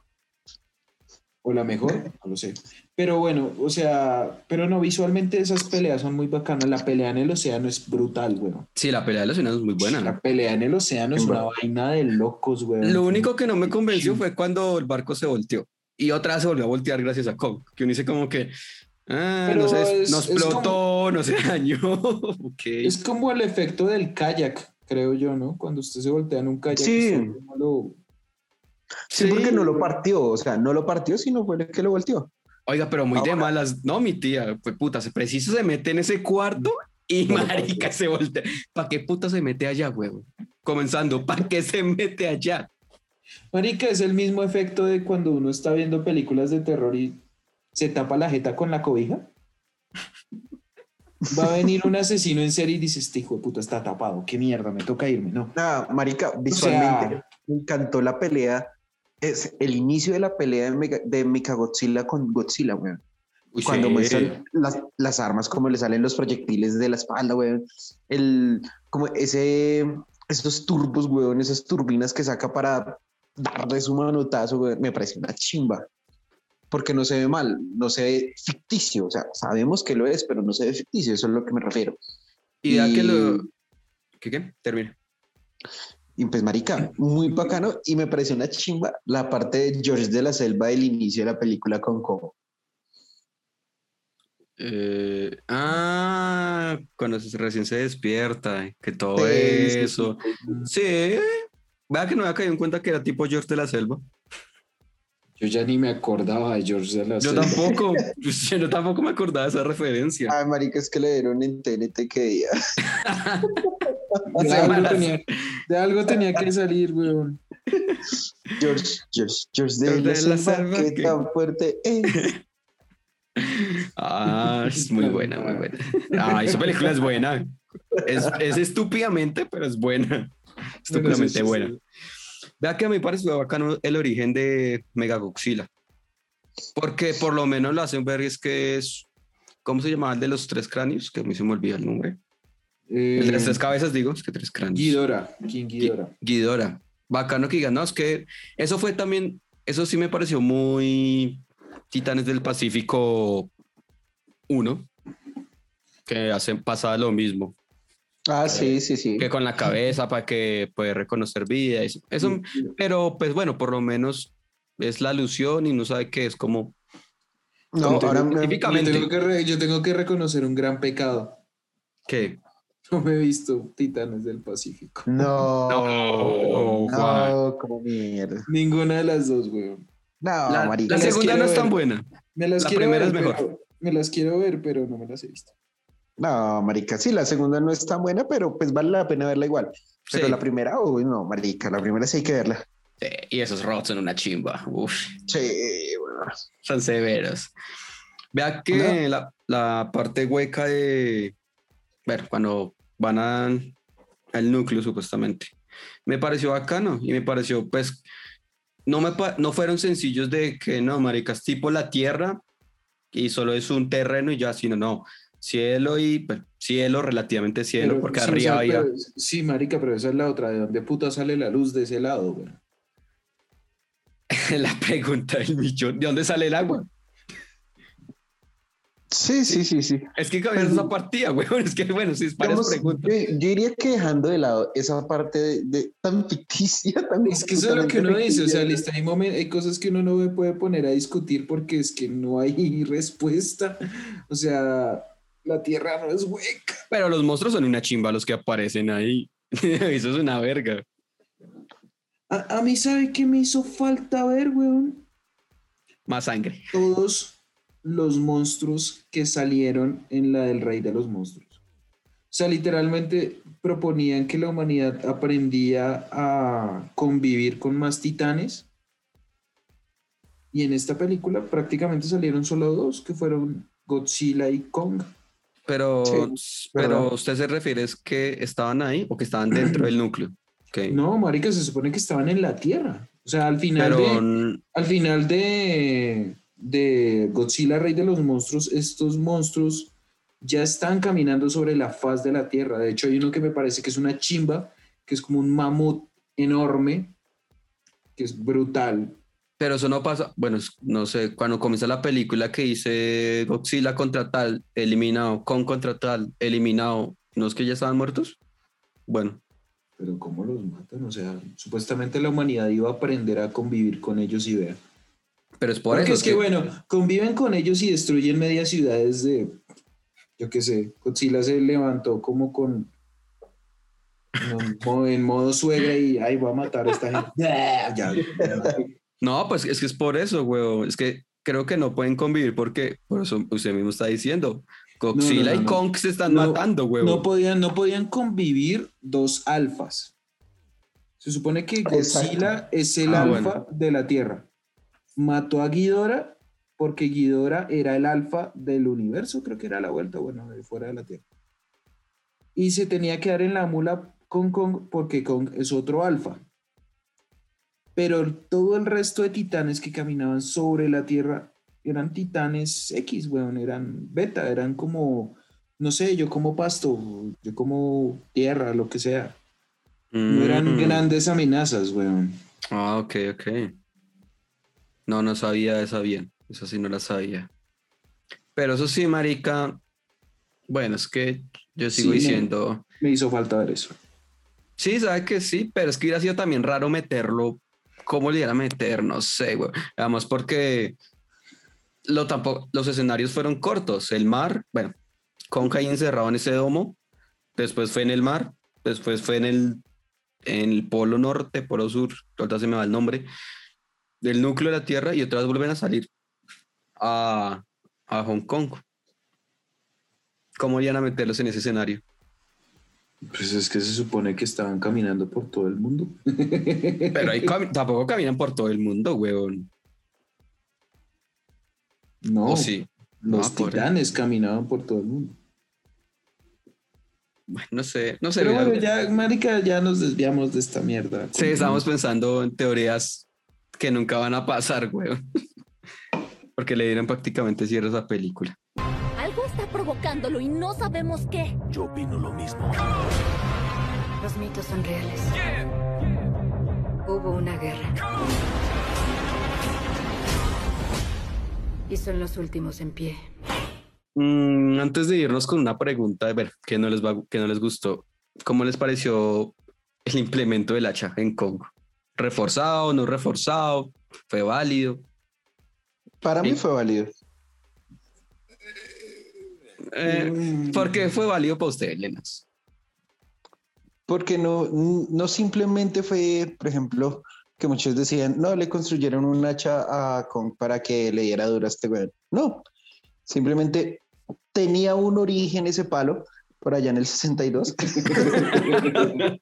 S3: O la mejor, no lo sé. Pero bueno, o sea, pero no, visualmente esas peleas son muy bacanas. La pelea en el océano es brutal, weón.
S1: Sí, la pelea de los enanos es muy buena.
S3: La pelea en el océano es una vaina de locos, weón.
S1: Lo único que no me convenció fue cuando el barco se volteó. Y otra vez se volvió a voltear gracias a Kong. Que uno dice como que... Ah,
S3: Pero
S1: no sé,
S3: es-
S1: no
S3: es
S1: explotó, no se dañó.
S3: Es como el efecto del kayak, creo yo, ¿no? Cuando usted se voltea en un kayak.
S2: Sí.
S3: usted no lo-
S2: Sí, porque no lo partió, o sea, no lo partió, sino fue el que lo volteó.
S1: Oiga, pero muy de malas. No, mi tía, pues puta, se preciso se mete en ese cuarto y
S2: No lo
S1: marica se voltea. ¿Para qué puta se mete allá, huevo? Comenzando, ¿para qué se mete allá?
S3: Marica, es el mismo efecto de cuando uno está viendo películas de terror y se tapa la jeta con la cobija. Va a venir un asesino en serie y dice, este hijo de puta está tapado, qué mierda, me toca irme, no.
S2: Nada, marica, visualmente me encantó la pelea. Es el inicio de la pelea de, Mega, de Mechagodzilla con Godzilla, weón. Cuando
S1: sí.
S2: muestran las, las armas, como le salen los proyectiles de la espalda, weón. El, como ese, esos turbos, weón, esas turbinas que saca para darle su manotazo, weón, me parece una chimba. Porque no se ve mal, no se ve ficticio. O sea, sabemos que lo es, pero no se ve ficticio, eso es lo que me refiero.
S1: Y ya que lo. ¿Qué qué? Termina.
S2: Y pues, marica, muy bacano. Y me pareció una chimba la parte de George de la Selva del inicio de la película con Coco.
S1: Eh, ah, cuando recién se despierta, que todo
S2: Sí, sí, sí.
S1: eso. Sí. Vea que no había caído en cuenta que era tipo George de la Selva.
S3: Yo ya ni me acordaba de George de la
S1: Yo
S3: Selva.
S1: tampoco, yo tampoco me acordaba de esa referencia.
S2: Ay, marica, es que le dieron en TNT que día.
S3: De algo, tenía, de algo tenía que salir, weón.
S2: George, George, George de,
S1: George
S2: la,
S1: de la
S2: Selva,
S1: Selva,
S2: qué
S1: que-
S2: tan fuerte es.
S1: Ah, es muy buena, muy buena. Ah, esa película es buena. Es, es estúpidamente, pero es buena. Estúpidamente
S3: sí, sí,
S1: buena.
S3: sí.
S1: Vea que a mí me pareció bacano el origen de Megagodzilla. Porque por lo menos lo hacen ver es que es. ¿Cómo se llamaba el de los tres cráneos? Que a mí se me olvida el nombre. El de las
S3: Eh,
S1: tres cabezas, digo, es que tres cráneos.
S3: Ghidorah, King Ghidorah.
S1: Guidora. Bacano que digan, no, es que eso fue también, eso sí me pareció muy Titanes del Pacífico 1, que hacen pasada lo mismo,
S2: Ah, sí, sí, sí.
S1: que con la cabeza para que puede reconocer vida. Eso, eso, pero pues bueno, por lo menos es la alusión y no sabe qué es como
S2: No,
S1: como
S2: ahora me-
S3: Yo tengo, que re- yo tengo que reconocer un gran pecado.
S1: que
S3: No me he visto Titanes del Pacífico.
S2: No,
S1: No,
S2: no, como mierda.
S3: Ninguna de las dos, weón.
S2: No,
S1: la, la segunda no es tan
S3: ver.
S1: buena.
S3: Me las
S1: La
S3: quiero
S1: primera
S3: ver,
S1: es mejor.
S3: pero- me las quiero ver, pero no me las he visto.
S2: No, marica, sí, la segunda no es tan buena, pero pues vale la pena verla igual. Pero
S1: Sí.
S2: la primera, uy, no, marica, la primera sí hay que verla.
S1: Sí, y esos robots son una chimba. Uf.
S2: Sí, bueno.
S1: son severos. Vea que la, la parte hueca de, bueno, cuando van a- al núcleo supuestamente, me pareció bacano y me pareció, pues, no, me, no fueron sencillos de que no, maricas, tipo la tierra y solo es un terreno y ya, sino no, cielo y pues, cielo, relativamente cielo,
S3: Pero,
S1: porque
S3: sí, o
S1: arriba
S3: sea,
S1: había,
S3: pero- sí, marica, pero esa es la otra. ¿De dónde puta sale la luz de ese lado, güey?
S1: la pregunta del millón, ¿de dónde sale el agua?
S2: Sí, sí, sí, sí.
S1: Es que cabía esa partida, güey, es que bueno, sí, es
S2: Digamos,
S1: preguntas.
S2: yo, yo diría que dejando de lado esa parte de, de- tan ficticia, tan
S3: Es que eso es lo que uno dice, o sea, lista, hay, momen- hay cosas que uno no me puede poner a discutir porque es que no hay respuesta. O sea, la tierra no es hueca.
S1: Pero los monstruos son una chimba los que aparecen ahí. Eso es una verga.
S3: A, a mí, ¿sabe qué me hizo falta ver, weón?
S1: Más sangre.
S3: Todos los monstruos que salieron en la del Rey de los Monstruos. O sea, literalmente proponían que la humanidad aprendía a convivir con más titanes. Y en esta película prácticamente salieron solo dos, que fueron Godzilla y Kong.
S1: Pero,
S2: Sí,
S1: pero
S2: verdad.
S1: usted se refiere es que estaban ahí o que estaban dentro del núcleo. Ok.
S3: No, marica, se supone que estaban en la Tierra. O sea, al final
S1: pero
S3: de, al final de, de Godzilla, Rey de los Monstruos, estos monstruos ya están caminando sobre la faz de la Tierra. De hecho, hay uno que me parece que es una chimba, que es como un mamut enorme, que es brutal.
S1: Pero eso no pasa, bueno, no sé, cuando comienza la película que dice Godzilla contra tal, eliminado, Kong contra tal, eliminado, ¿no es que ya estaban muertos? Bueno,
S3: Pero ¿cómo los matan? O sea, supuestamente la humanidad iba a aprender a convivir con ellos y ver.
S1: pero es por
S3: Porque
S1: eso.
S3: es que, bueno, conviven con ellos y destruyen medias ciudades de, yo qué sé, Godzilla se levantó como con, en modo- en modo suegra y, ay, voy a matar a esta gente. Ya, ya, ya.
S1: No, pues es que es por eso, güey. Es que creo que no pueden convivir porque, por eso usted mismo está diciendo, Godzilla
S3: no,
S1: y
S3: no.
S1: Kong se están
S3: No,
S1: matando, güey.
S3: No podían, no podían convivir dos alfas. Se supone que Godzilla es el
S1: Ah,
S3: alfa de la Tierra. Mató a Ghidorah porque Ghidorah era el alfa del universo, creo que era la vuelta, bueno, de fuera de la Tierra. Y se tenía que dar en la mula con Kong porque Kong es otro alfa. Pero todo el resto de titanes que caminaban sobre la Tierra eran titanes X, weón, eran beta, eran como, no sé, yo como pasto, yo como tierra, lo que sea. No eran
S1: Mm.
S3: grandes amenazas, weón.
S1: Ah, ok, ok. No, no sabía esa bien. Eso sí no la sabía. Pero eso sí, marica. Bueno, es que yo sigo
S3: Sí,
S1: diciendo.
S3: Me hizo falta ver eso.
S1: Sí, sabe que sí, pero es que hubiera sido también raro meterlo. ¿Cómo le iban a meter? No sé, güey. Además, porque lo tampoco, los escenarios fueron cortos. El mar, bueno, Kong ahí encerrado en ese domo. Después fue en el mar. Después fue en el, en el polo norte, polo sur. Ahorita se me va el nombre. Del núcleo de la Tierra y otra vez vuelven a salir a, a Hong Kong. ¿Cómo iban a meterlos en ese escenario?
S3: Pues es que se supone que estaban caminando por todo el mundo.
S1: Pero ahí cami- tampoco caminan por todo el mundo, weón.
S3: No,
S1: ¿O sí?
S3: los
S1: No, por-
S3: titanes caminaban por todo el mundo.
S1: Bueno, no sé, no sé.
S3: Pero bueno, ya, marica, ya nos desviamos de esta mierda.
S1: Sí, estamos pensando en teorías que nunca van a pasar, weón. Porque le dieron prácticamente cierre a esa película.
S6: Provocándolo y no sabemos qué.
S7: Yo opino lo mismo.
S8: Los mitos son reales. Hubo una guerra. Y son los últimos en pie.
S1: Mm, antes de irnos con una pregunta, a ver, que no les va, que no les gustó. ¿Cómo les pareció el implemento del hacha en Kong? ¿Reforzado, no reforzado? ¿Fue válido?
S2: Para mí
S1: Sí.
S2: fue válido.
S1: Eh, ¿Por qué fue válido para usted, Lenas?
S2: Porque no, no simplemente fue, por ejemplo, que muchos decían, no, le construyeron un hacha a Kong para que le diera duro a este weón. No, simplemente tenía un origen ese palo por allá en el 62.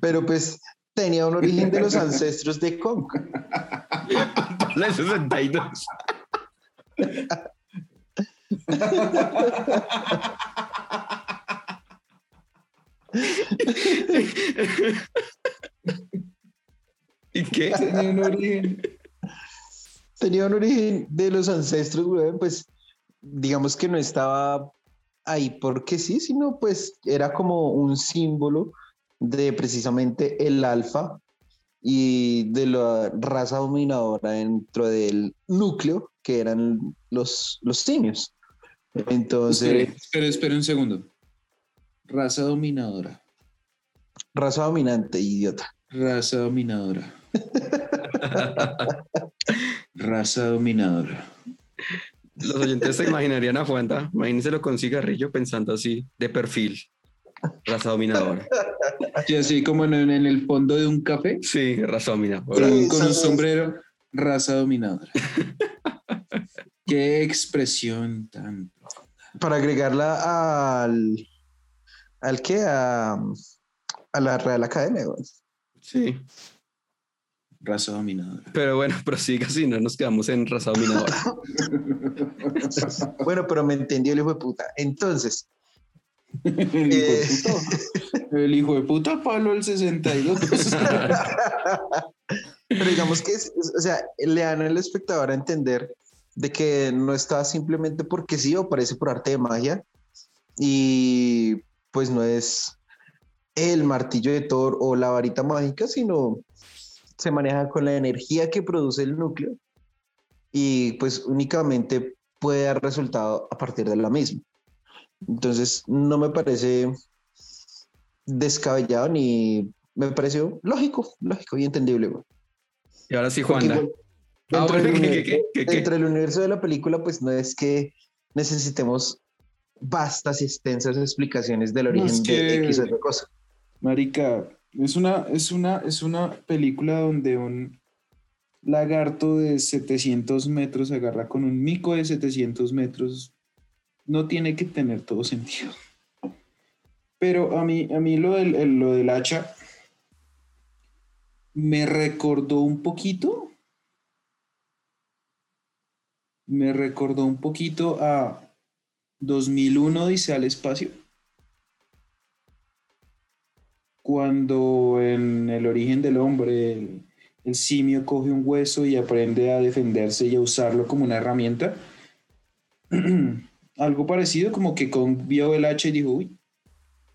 S2: Pero pues tenía un origen de los ancestros de Kong.
S1: La 62. ¿Y qué?
S3: Tenía un origen.
S2: tenía un origen de los ancestros, weón, pues digamos que no estaba ahí porque sí, sino pues era como un símbolo de precisamente el alfa y de la raza dominadora dentro del núcleo que eran los, los simios. Entonces,
S3: espere, espere un segundo. Raza dominadora.
S2: raza dominante, idiota.
S3: Raza dominadora. Raza dominadora.
S1: Los oyentes se imaginarían a Juanda. Imagínenselo con cigarrillo pensando así, de perfil. Raza dominadora.
S3: Sí, así como en, en el fondo de un café,
S1: Sí, raza dominadora.
S2: Sí.
S3: con un sombrero, raza dominadora. Qué expresión tan
S2: Para agregarla al... ¿Al qué? A, a la Real Academia, weón.
S1: Sí.
S3: raza dominadora.
S1: Pero bueno, prosiga si no nos quedamos en raza dominadora.
S2: Bueno, pero me entendió el hijo de puta. Entonces,
S3: El hijo de puta. El hijo de puta Pablo el 62.
S2: pero digamos que es- o sea, le dan al espectador a entender de que no está simplemente porque sí o parece por arte de magia y pues no es el martillo de Thor o la varita mágica, sino se maneja con la energía que produce el núcleo y pues únicamente puede dar resultado a partir de la misma. Entonces, no me parece descabellado ni me pareció lógico, lógico y entendible. güey.
S1: Y ahora sí,
S2: igual,
S1: Ah,
S2: Dentro, del
S1: bueno, ¿qué,
S2: universo,
S1: qué, qué, qué?
S2: dentro del universo de la película, pues no es que necesitemos vastas y extensas explicaciones del
S3: No,
S2: origen de X o Y cosa.
S3: Marica, es una, es una, es una película donde un lagarto de 700 metros se agarra con un mico de 700 metros. No tiene que tener todo sentido. Pero a mí, a mí lo, del, el- lo del hacha me recordó un poquito. Me recordó un poquito a 2001 dice al espacio cuando en el origen del hombre el, el simio coge un hueso y aprende a defenderse y a usarlo como una herramienta. Algo parecido como que con vio el hacha y dijo, uy,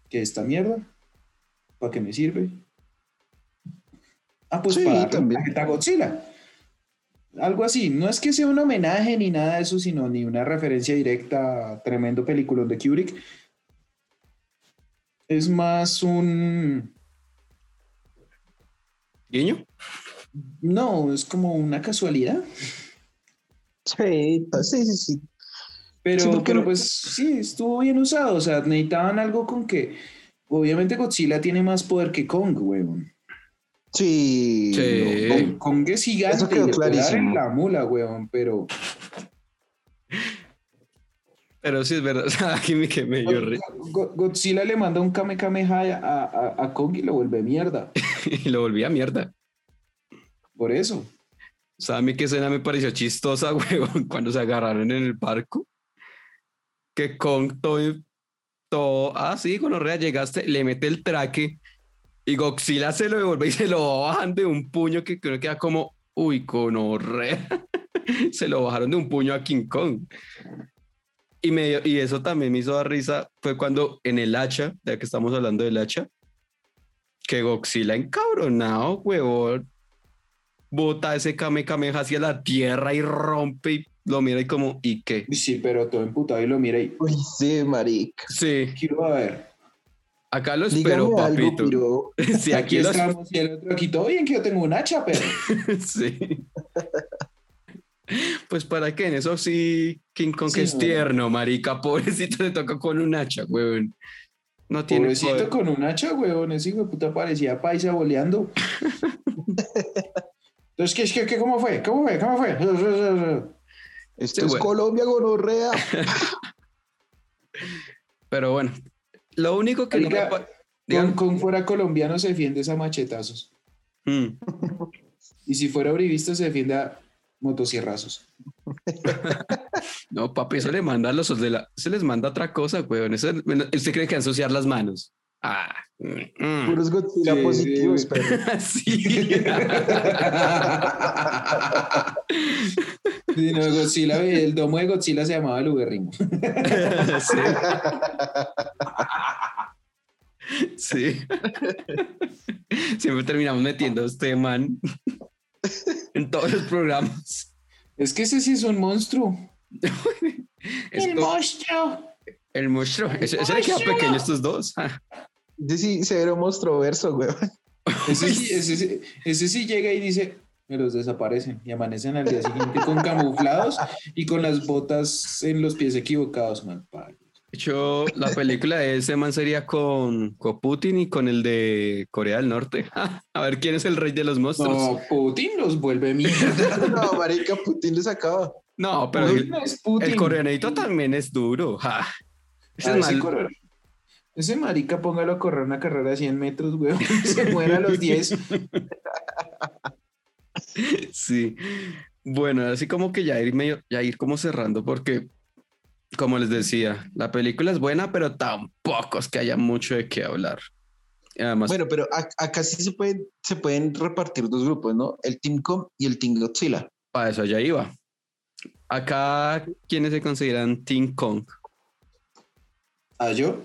S3: ¿qué es esta mierda? ¿Para qué me sirve? Ah, pues
S2: Sí,
S3: para
S2: también.
S3: Godzilla. Algo así. No es que sea un homenaje ni nada de eso, sino ni una referencia directa a tremendo película de Kubrick. Es más un...
S1: ¿Guiño?
S3: No, es como una casualidad.
S2: Sí, pues, sí, sí, sí.
S3: Pero,
S2: Sí, porque
S3: pero
S2: no-
S3: pues sí, estuvo bien usado. O sea, necesitaban algo con que. Obviamente Godzilla tiene más poder que Kong, weón.
S2: Sí.
S1: Sí.
S2: no,
S3: Kong, Kong es gigante
S2: Eso quedó
S3: en
S2: clarísimo.
S3: la mula, weón. Pero.
S1: Pero sí es verdad. Aquí me que me dio re-
S3: Go- Godzilla le manda un Kame Kameha a, a, a Kong y lo vuelve mierda.
S1: y lo volví a mierda.
S3: Por eso.
S1: O sea, a mí que escena me pareció chistosa, huevón, cuando se agarraron en el barco. Que Kong todo, todo, ah, sí, con Orrea llegaste, le mete el traque y Godzilla se lo devuelve y se lo bajan de un puño que creo que queda como, uy, con Orrea. se lo bajaron de un puño a King Kong. Y, me y eso también me hizo dar risa, fue cuando en el hacha, ya que estamos hablando del hacha, que Godzilla encabronado, huevón, bota ese Kame Kameha hacia la tierra y rompe y lo mira y como, ¿y qué?
S3: Sí, pero todo emputado y lo mira y.
S2: Uy, sí, marica.
S1: Sí,
S3: Quiero a ver.
S1: acá lo espero,
S2: Dígame algo,
S1: papito.
S2: pero
S1: Sí,
S3: aquí
S1: aquí lo
S3: estamos y el otro aquí todo bien que yo tengo un hacha, pero.
S1: Sí. Pues para qué, en eso sí, King Kong
S3: Sí,
S1: es
S3: no.
S1: tierno, marica, pobrecito le toca con un hacha, weón. No tiene
S3: Pobrecito
S1: poder.
S3: con un hacha, weón. Ese hijo de puta parecía paisa boleando. Entonces, ¿qué, qué, qué, ¿cómo fue? ¿Cómo fue? ¿Cómo fue?
S2: Esto
S1: Sí,
S2: es
S1: bueno.
S2: Colombia gonorrea.
S1: Pero bueno, lo único que no me
S3: Con, fuera colombiano se defiende esa machetazos.
S1: Mm.
S3: Y si fuera uribista se defiende a motosierrazos.
S1: No, papi, eso le manda a los de la... Se les manda otra cosa, weón. Eso, bueno, ¿Usted cree que va a ensuciar las manos? Ah. mm.
S2: Puros Godzilla
S3: Sí,
S2: positivos,
S3: sí,
S2: pero
S1: Sí.
S3: Sí, no, Godzilla, el domo de Godzilla se llamaba el Uberrimo.
S1: sí. Sí. Siempre terminamos metiendo a este man en todos los programas.
S3: Es que ese sí es un monstruo.
S4: El monstruo.
S1: El monstruo. Ese, ese le queda pequeño estos dos.
S2: Ese sí, severo monstruoverso, güey.
S3: Ese sí, ese, sí- ese sí llega y dice, me los desaparecen y amanecen al día siguiente con camuflados y con las botas en los pies equivocados, man.
S1: De hecho, la película de ese man sería con, con Putin y con el de Corea del Norte. A ver quién es el rey de los monstruos.
S3: No, Putin los vuelve mierda.
S2: No, marica, Putin les acaba.
S1: No, pero
S3: Putin
S1: el, el coreanito también es duro. ja. Ese
S3: Ah,
S1: es
S3: ese,
S1: mal-
S3: corre- ese marica póngalo a correr una carrera de 100 metros, güey. Se muera a los 10.
S1: Sí. Bueno, así como que ya ir medio, ya ir como cerrando, porque como les decía, la película es buena, pero tampoco es que haya mucho de qué hablar. Además,
S2: Bueno, pero ac- acá sí se pueden, se pueden repartir dos grupos, ¿no? El Team Com y el Team Godzilla.
S1: para eso ya iba. Acá, ¿quiénes se consideran Team Kong
S3: ¿A yo?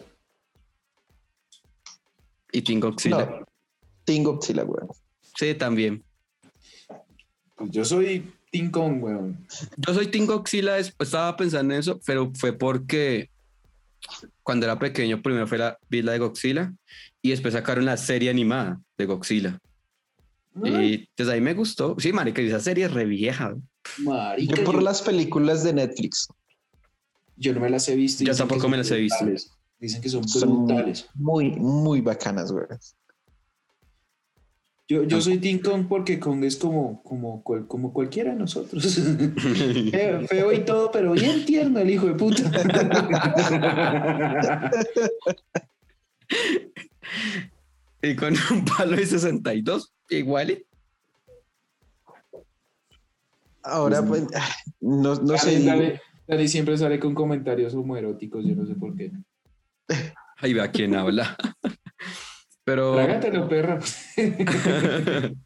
S1: y Team Godzilla?
S2: No, Godzilla, güey.
S1: Sí, también.
S3: Yo soy Kong, weón.
S1: Yo soy Team Godzilla, es- estaba pensando en eso, pero fue porque cuando era pequeño primero fue la, vi la de Godzilla y después sacaron la serie animada de Godzilla. Y desde ahí me gustó. Sí, marica, esa serie es re vieja.
S3: Marica,
S2: Yo por
S3: yo-
S2: las películas de Netflix.
S3: Yo no me las he visto.
S1: Yo tampoco
S3: son
S1: me las he visto.
S3: brutales. Dicen que son
S2: Son
S3: brutales.
S2: muy, muy bacanas, güey.
S3: Yo, yo soy Team Kong porque Kong es como, como, cual- como cualquiera de nosotros. feo, feo y todo, pero bien tierno el hijo de puta.
S1: y con un palo de 62, igual.
S2: Ahora, pues, ah, no, no sé.
S3: Dani,
S2: digo-
S3: Dani- siempre sale con comentarios homoeróticos, yo no sé por qué.
S1: Ahí va quién habla. Pero.
S3: Trágatelo, perra.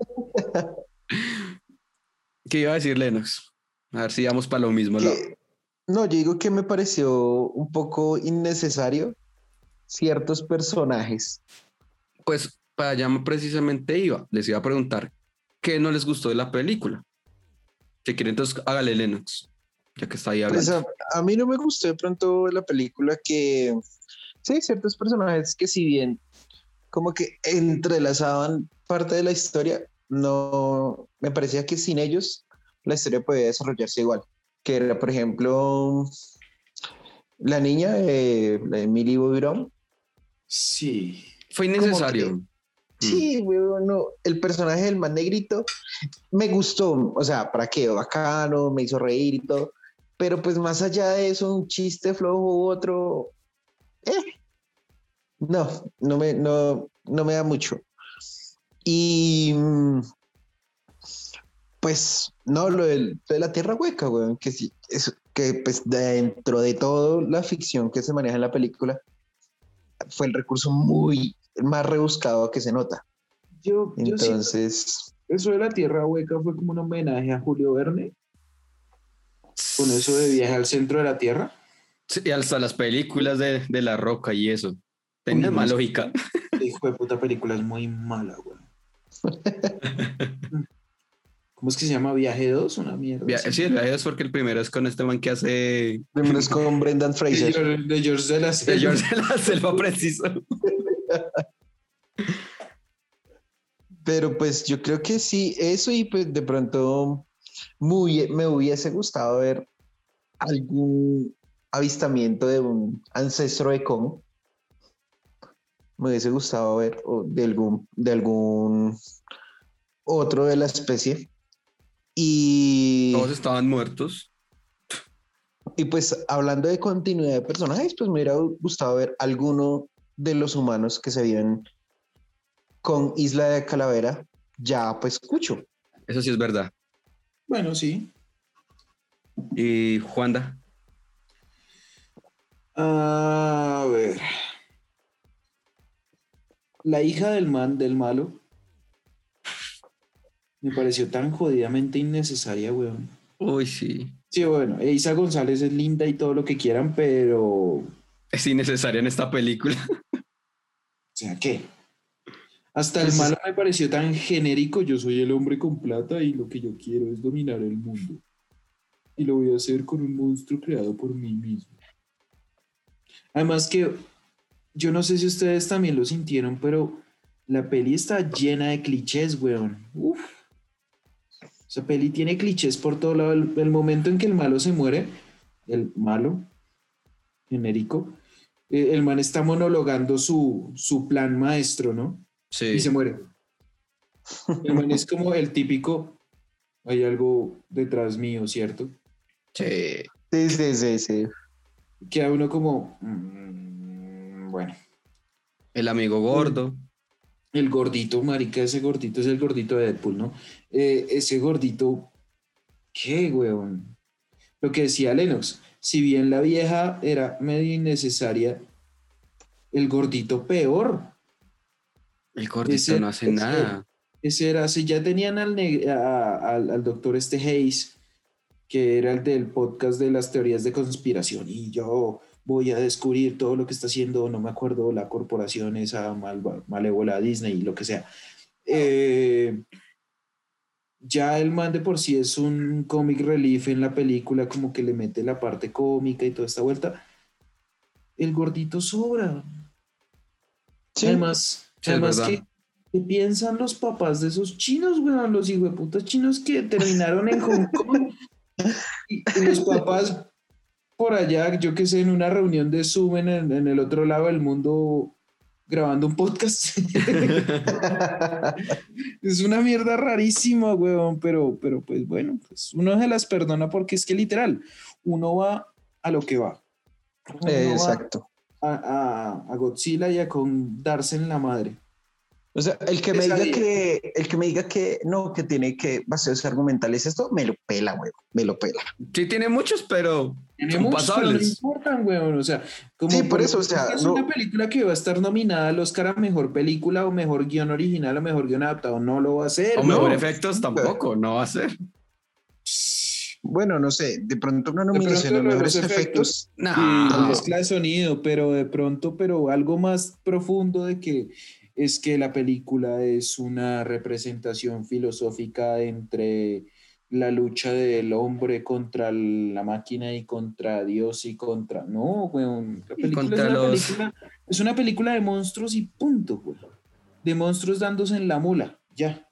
S1: ¿Qué iba a decir Lennox? A ver si vamos para lo mismo. lado.
S2: que- no, yo digo que me pareció un poco innecesario ciertos personajes.
S1: Pues para allá precisamente iba. Les iba a preguntar qué no les gustó de la película. Si quieren, entonces hágale Lennox, ya que está ahí
S2: Pues
S1: hablando.
S2: a, a mí no me gustó de pronto la película que sí, ciertos personajes que si bien como que entrelazaban parte de la historia, no me parecía que sin ellos la historia podía desarrollarse igual. Que era, por ejemplo, la niña, eh, la de Millie Bobby Brown.
S3: Sí.
S1: Fue innecesario.
S2: Sí, weón, no, el personaje del man negrito me gustó, o sea, ¿para qué? Bacano, me hizo reír y todo, pero pues más allá de eso, un chiste flojo u otro, eh, no, no me, no, no me da mucho. Y mm, pues, no, lo, de la tierra hueca, weón, que sí, es, que pues dentro de todo la ficción que se maneja en la película, fue el recurso muy más rebuscado que se nota.
S3: Yo,
S2: Entonces,
S3: Eso de la tierra hueca fue como un homenaje a Julio Verne. Con eso de viaje al centro de la tierra.
S1: Sí, y hasta las películas de, de La Roca y eso. Tenía más lógica.
S3: Hijo de puta película es muy mala, güey. ¿Cómo es que se llama? ¿Viaje 2? Una mierda.
S1: Via-
S3: así.
S1: Sí, el viaje es porque el primero es con este man que hace
S2: primero es con Brendan
S3: de,
S2: Fraser.
S3: De George de la
S1: de
S3: Selva.
S1: George de la Selva preciso.
S2: Pero pues yo creo que sí, eso y pues de pronto muy, me hubiese gustado ver algún avistamiento de un ancestro de Kong. Me hubiese gustado ver de algún, de algún otro de la especie. Y,
S1: Todos estaban muertos.
S2: y pues hablando de continuidad de personajes, pues me hubiera gustado ver alguno de los humanos que se vieron con Isla de Calavera, ya pues escucho.
S1: Eso sí es verdad.
S3: Bueno, sí.
S1: Y Juanda.
S3: A ver. La hija del man, del malo. Me pareció tan jodidamente innecesaria, weón.
S1: Uy, sí.
S3: Sí, bueno, Isa González es linda y todo lo que quieran, pero. O
S1: Es innecesaria en esta película.
S3: sea, ¿qué? Hasta el
S2: Pues es-
S3: malo me pareció tan genérico. Yo soy el hombre con plata y lo que yo quiero es dominar el mundo. Y lo voy a hacer con un monstruo creado por mí mismo. Además que yo no sé si ustedes también lo sintieron, pero la peli está llena de clichés, weón. Uf. Esa peli tiene clichés por todo lado. El, el momento en que el malo se muere, el malo, genérico, eh, el man está monologando su, su plan maestro, ¿no?
S1: Sí.
S3: y se muere. El man es como el típico, hay algo detrás mío, ¿cierto?
S1: Sí.
S2: Sí, sí, sí, sí.
S3: Queda uno como, mm, bueno,
S1: El amigo gordo.
S3: el gordito, marica, ese gordito es el gordito de Deadpool, ¿no? Eh, ese gordito, ¿qué, weón? Lo que decía Lennox, si bien la vieja era medio innecesaria, el gordito peor.
S1: El gordito
S3: Ese-
S1: no hace
S3: ese-
S1: nada.
S3: Ese era, si ya tenían al, a- al, al doctor este Hayes, que era el del podcast de las teorías de conspiración, y yo voy a descubrir todo lo que está haciendo, no me acuerdo, la corporación esa malva- malévola Disney, lo que sea. Eh, ya el man de por sí es un comic relief en la película, como que le mete la parte cómica y toda esta vuelta. El gordito sobra.
S2: Sí.
S3: Además,
S1: Sí,
S3: además que, ¿qué piensan los papás de esos chinos, weón? Los hijueputas chinos que terminaron en Hong Kong. Y, y los papás por allá, yo que sé, en una reunión de Zoom en, el- en el otro lado del mundo grabando un podcast. es una mierda rarísima, weón, pero, pero pues bueno, pues uno se las perdona porque es que literal, uno va a lo que va. Uno va
S2: Exacto.
S3: A, a- a Godzilla y a con darse en la madre.
S2: O sea, el que me diga que, el que me diga que no, que tiene que baseos argumentales esto, me lo pela, güey, me lo pela.
S1: Sí, tiene muchos, pero
S3: Tiene
S1: son
S3: muchos, pero no
S1: pasables.
S3: importan, weón. O sea, como
S2: Sí, por eso, o sea,
S3: es
S2: no-
S3: una película que va a estar nominada al Oscar a mejor película o mejor guion original o mejor guion adaptado. No lo va a hacer.
S1: O
S3: ¿no?
S1: mejor efectos tampoco, no va a ser.
S2: Bueno, no sé, de pronto una
S3: pronto
S2: nominación a mejores efectos.
S3: Y
S1: Nah.
S3: mezcla de sonido, pero de pronto, pero algo más profundo de que es que la película es una representación filosófica entre la lucha del hombre contra la máquina y contra Dios y contra... No, weón. La película
S1: contra
S3: es, una
S1: los-
S3: película, es una película de monstruos y punto, weón. De monstruos dándose en la mula, ya.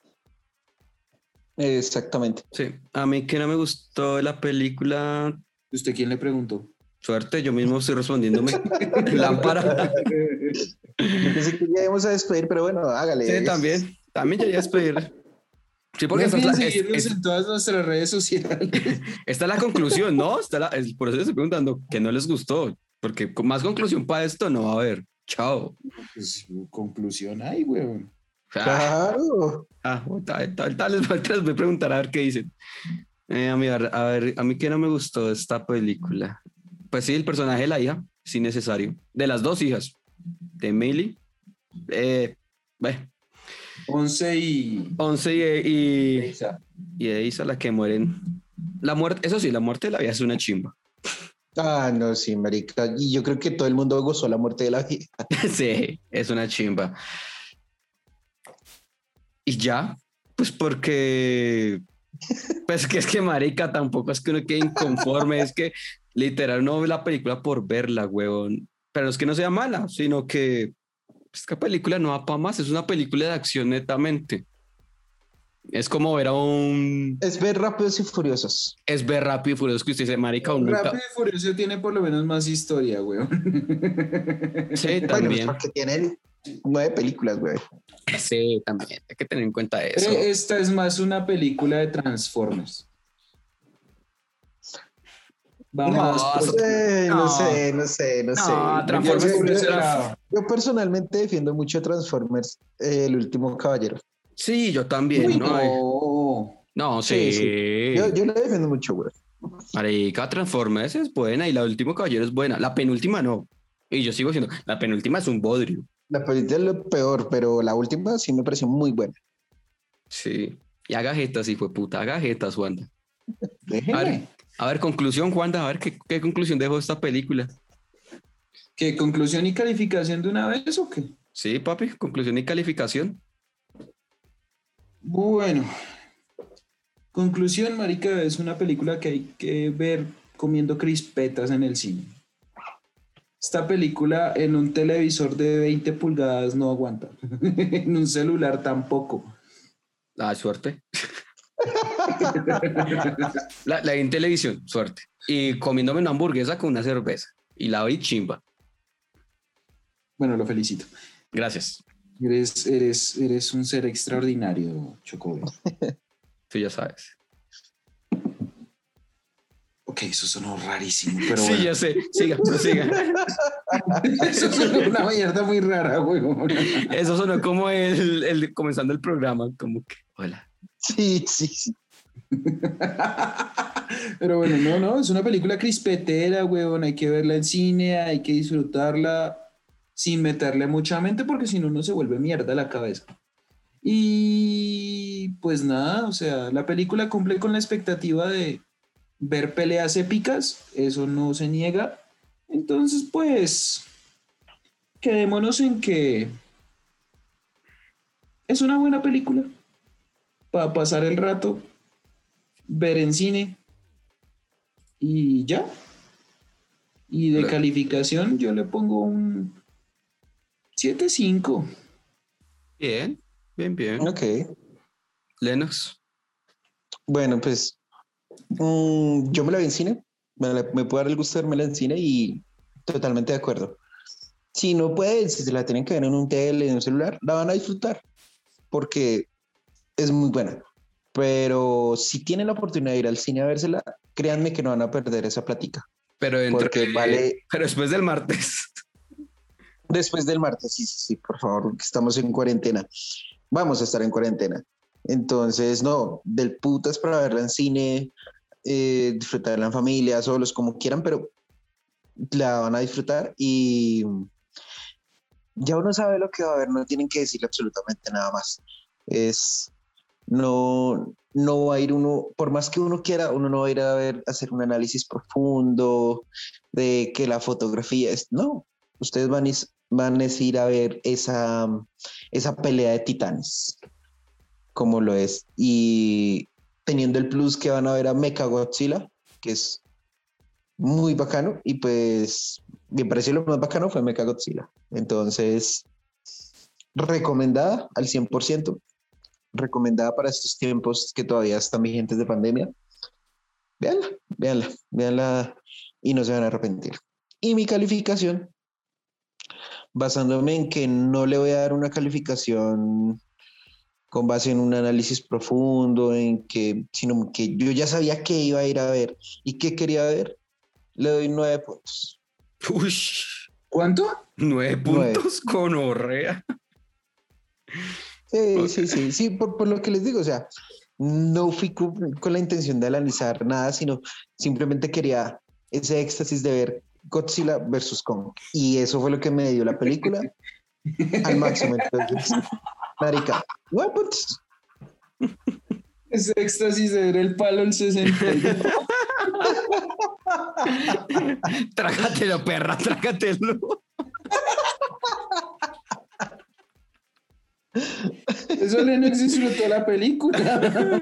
S2: Exactamente.
S1: Sí, a mí que no me gustó de la película,
S3: ¿Y ¿Usted quién le preguntó?
S1: suerte, yo mismo estoy respondiéndome. Lámpara.
S2: Pensé que ya íbamos a despedir, pero bueno, hágale.
S1: Sí, también. También ya iba a despedir. Sí, porque
S3: No
S1: esta es, es-
S3: en todas nuestras redes sociales.
S1: esta es la conclusión, ¿no? Esta es la- es- por eso les estoy preguntando que no les gustó, porque con más conclusión para esto no va a haber. Chao.
S3: Pues, conclusión hay, weón.
S2: Claro.
S1: ah, tal, tal, tal, les voy a- ver qué dicen. Eh, a, mí, a ver, a mí que no me gustó esta película. Pues sí, el personaje de la hija, sí necesario. De las dos hijas, de Millie, eh, bueno,
S3: 11 y...
S1: 11 y, y, y la que mueren. La muerte, eso sí, la muerte de la vida es una chimba.
S2: Ah, no, sí, marica. Y yo creo que todo el mundo gozó la muerte de la vida.
S1: sí, es una chimba. Y ya, pues porque, pues que es que marica, tampoco es que uno quede inconforme, es que literal no ve la película por verla, huevón. Pero no es que no sea mala, sino que esta película no va para más, es una película de acción netamente. Es como ver a un...
S2: Es ver rápidos y furiosos.
S1: Es ver rápido y furioso que usted dice, marica, un nunca...
S3: Rápido y Furioso tiene por lo menos más historia, weón.
S1: Sí,
S2: Bueno, pues
S1: también.
S2: porque tienen nueve películas, güey.
S1: Sí, también. Hay que tener en cuenta
S3: Pero
S1: eso.
S3: Esta es más una película de Transformers. Vamos.
S1: No,
S3: por-
S1: eso-
S2: Eh, no,
S1: No.
S2: sé, no sé, no,
S1: No,
S2: sé.
S1: Transformers
S2: Yo-
S3: Yo-
S2: yo, personalmente defiendo mucho Transformers, eh, el último caballero.
S1: Sí, yo también.
S3: Uy,
S1: no,
S3: no.
S1: sí.
S2: Sí, Yo, yo la defiendo mucho, güey.
S1: Marica, Transformers es buena y la última caballero es buena. La penúltima no. Y yo sigo diciendo, la penúltima es un bodrio.
S2: La película es lo peor, pero la última sí me pareció muy buena.
S1: Sí. Y haga jetas, hijo de puta, haga jetas, Wanda. A
S3: Déjeme.
S1: ver, a ver, conclusión, Wanda, a ver qué, qué conclusión dejó esta película.
S3: ¿Qué conclusión y calificación de una vez o qué?
S1: Sí, papi, conclusión y calificación.
S3: Bueno, conclusión, marica, es una película que hay que ver comiendo crispetas en el cine. Esta película en un televisor de 20 pulgadas no aguanta. en un celular tampoco.
S1: Ah, suerte. la, la vi en televisión, suerte. Y comiéndome una hamburguesa con una cerveza. Y la vi chimba.
S3: Bueno, lo felicito.
S1: Gracias.
S3: Eres, eres, eres un ser extraordinario, Chocobo.
S1: Tú ya sabes.
S3: Ok, eso sonó rarísimo, pero
S1: sí,
S3: bueno.
S1: ya sé. Siga, siga.
S3: Eso sonó una mierda muy rara, weón.
S1: Eso sonó como el, el comenzando el programa, como que, hola.
S2: Sí, sí, sí.
S3: Pero bueno, no, no, es una película crispetera, weón. Hay que verla en cine, hay que disfrutarla sin meterle mucha mente porque si no, no se vuelve mierda la cabeza. Y pues nada, o sea, la película cumple con la expectativa de ver peleas épicas, eso no se niega. Entonces, pues, quedémonos en que es una buena película. para pasar el rato, ver en cine y ya. Y de
S1: Claro.
S3: calificación yo le pongo un 7.5.
S1: Bien, bien, bien.
S2: Ok.
S1: Lennox.
S2: Bueno, pues mm, yo me la vi en cine. Me, la- me puedo dar el gusto de vermela en cine y totalmente de acuerdo. Si no pueden, si se la tienen que ver en un tele, en un celular, la van a disfrutar porque es muy buena. Pero si tienen la oportunidad de ir al cine a vérsela, créanme que no van a perder esa plática.
S1: Pero
S2: Porque
S1: de-
S2: vale-
S1: Pero después del martes.
S2: Después del martes, sí, sí, sí, por favor, que estamos en cuarentena. Vamos a estar en cuarentena. Entonces, no, del putas para verla en cine, eh, disfrutarla en familia, solos, como quieran, pero la van a disfrutar y ya uno sabe lo que va a ver, no tienen que decirle absolutamente nada más. Es, no, no va a ir uno, por más que uno quiera, uno no va a ir a ver, a hacer un análisis profundo de que la fotografía es, no, ustedes van, is- van a ir a ver esa, esa pelea de titanes, como lo es, y teniendo el plus que van a ver a Mecha Godzilla, que es muy bacano, y pues me pareció lo más bacano fue Mecha Godzilla. Entonces, recomendada al 100%, recomendada para estos tiempos que todavía están vigentes de pandemia. Véanla, véanla, véanla y no se van a arrepentir. Y mi calificación, basándome en que no le voy a dar una calificación con base en un análisis profundo, en que, sino que yo ya sabía qué iba a ir a ver y qué quería ver, le doy nueve puntos.
S1: Uy,
S3: ¿Cuánto?
S1: nueve
S2: Nueve.
S1: puntos con orrea.
S2: Sí,
S1: Ok.
S2: sí, sí, sí, por, por lo que les digo, o sea, no fui con, con la intención de analizar nada, sino simplemente quería ese éxtasis de ver Godzilla versus Kong. Y eso fue lo que me dio la película al máximo. Entonces, marica, puntos.
S3: Ese éxtasis de ver el palo el 62.
S1: Trágatelo, perra, trágatelo.
S3: Eso Lennox disfrutó la película.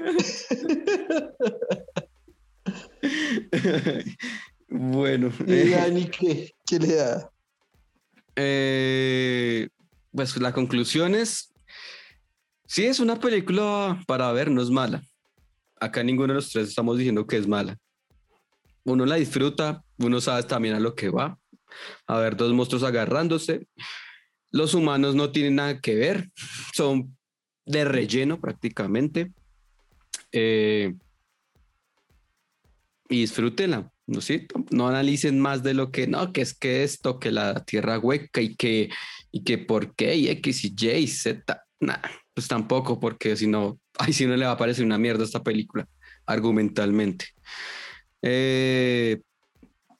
S1: bueno,
S2: Y
S1: eh,
S2: Dani, ¿qué, qué le da?
S1: eh, pues la conclusión es, sí es una película para ver, no es mala. Acá ninguno de los tres estamos diciendo que es mala. Uno la disfruta, uno sabe también a lo que va. A ver, dos monstruos agarrándose. Los humanos no tienen nada que ver, son de relleno prácticamente. Eh, y disfrútenla, ¿no sí? No analicen más de lo que, no, que es que esto, que la tierra hueca y que, y que por qué, y X y Y y Z. Nah, pues tampoco, porque si no, ay, si no le va a parecer una mierda esta película, argumentalmente. Eh,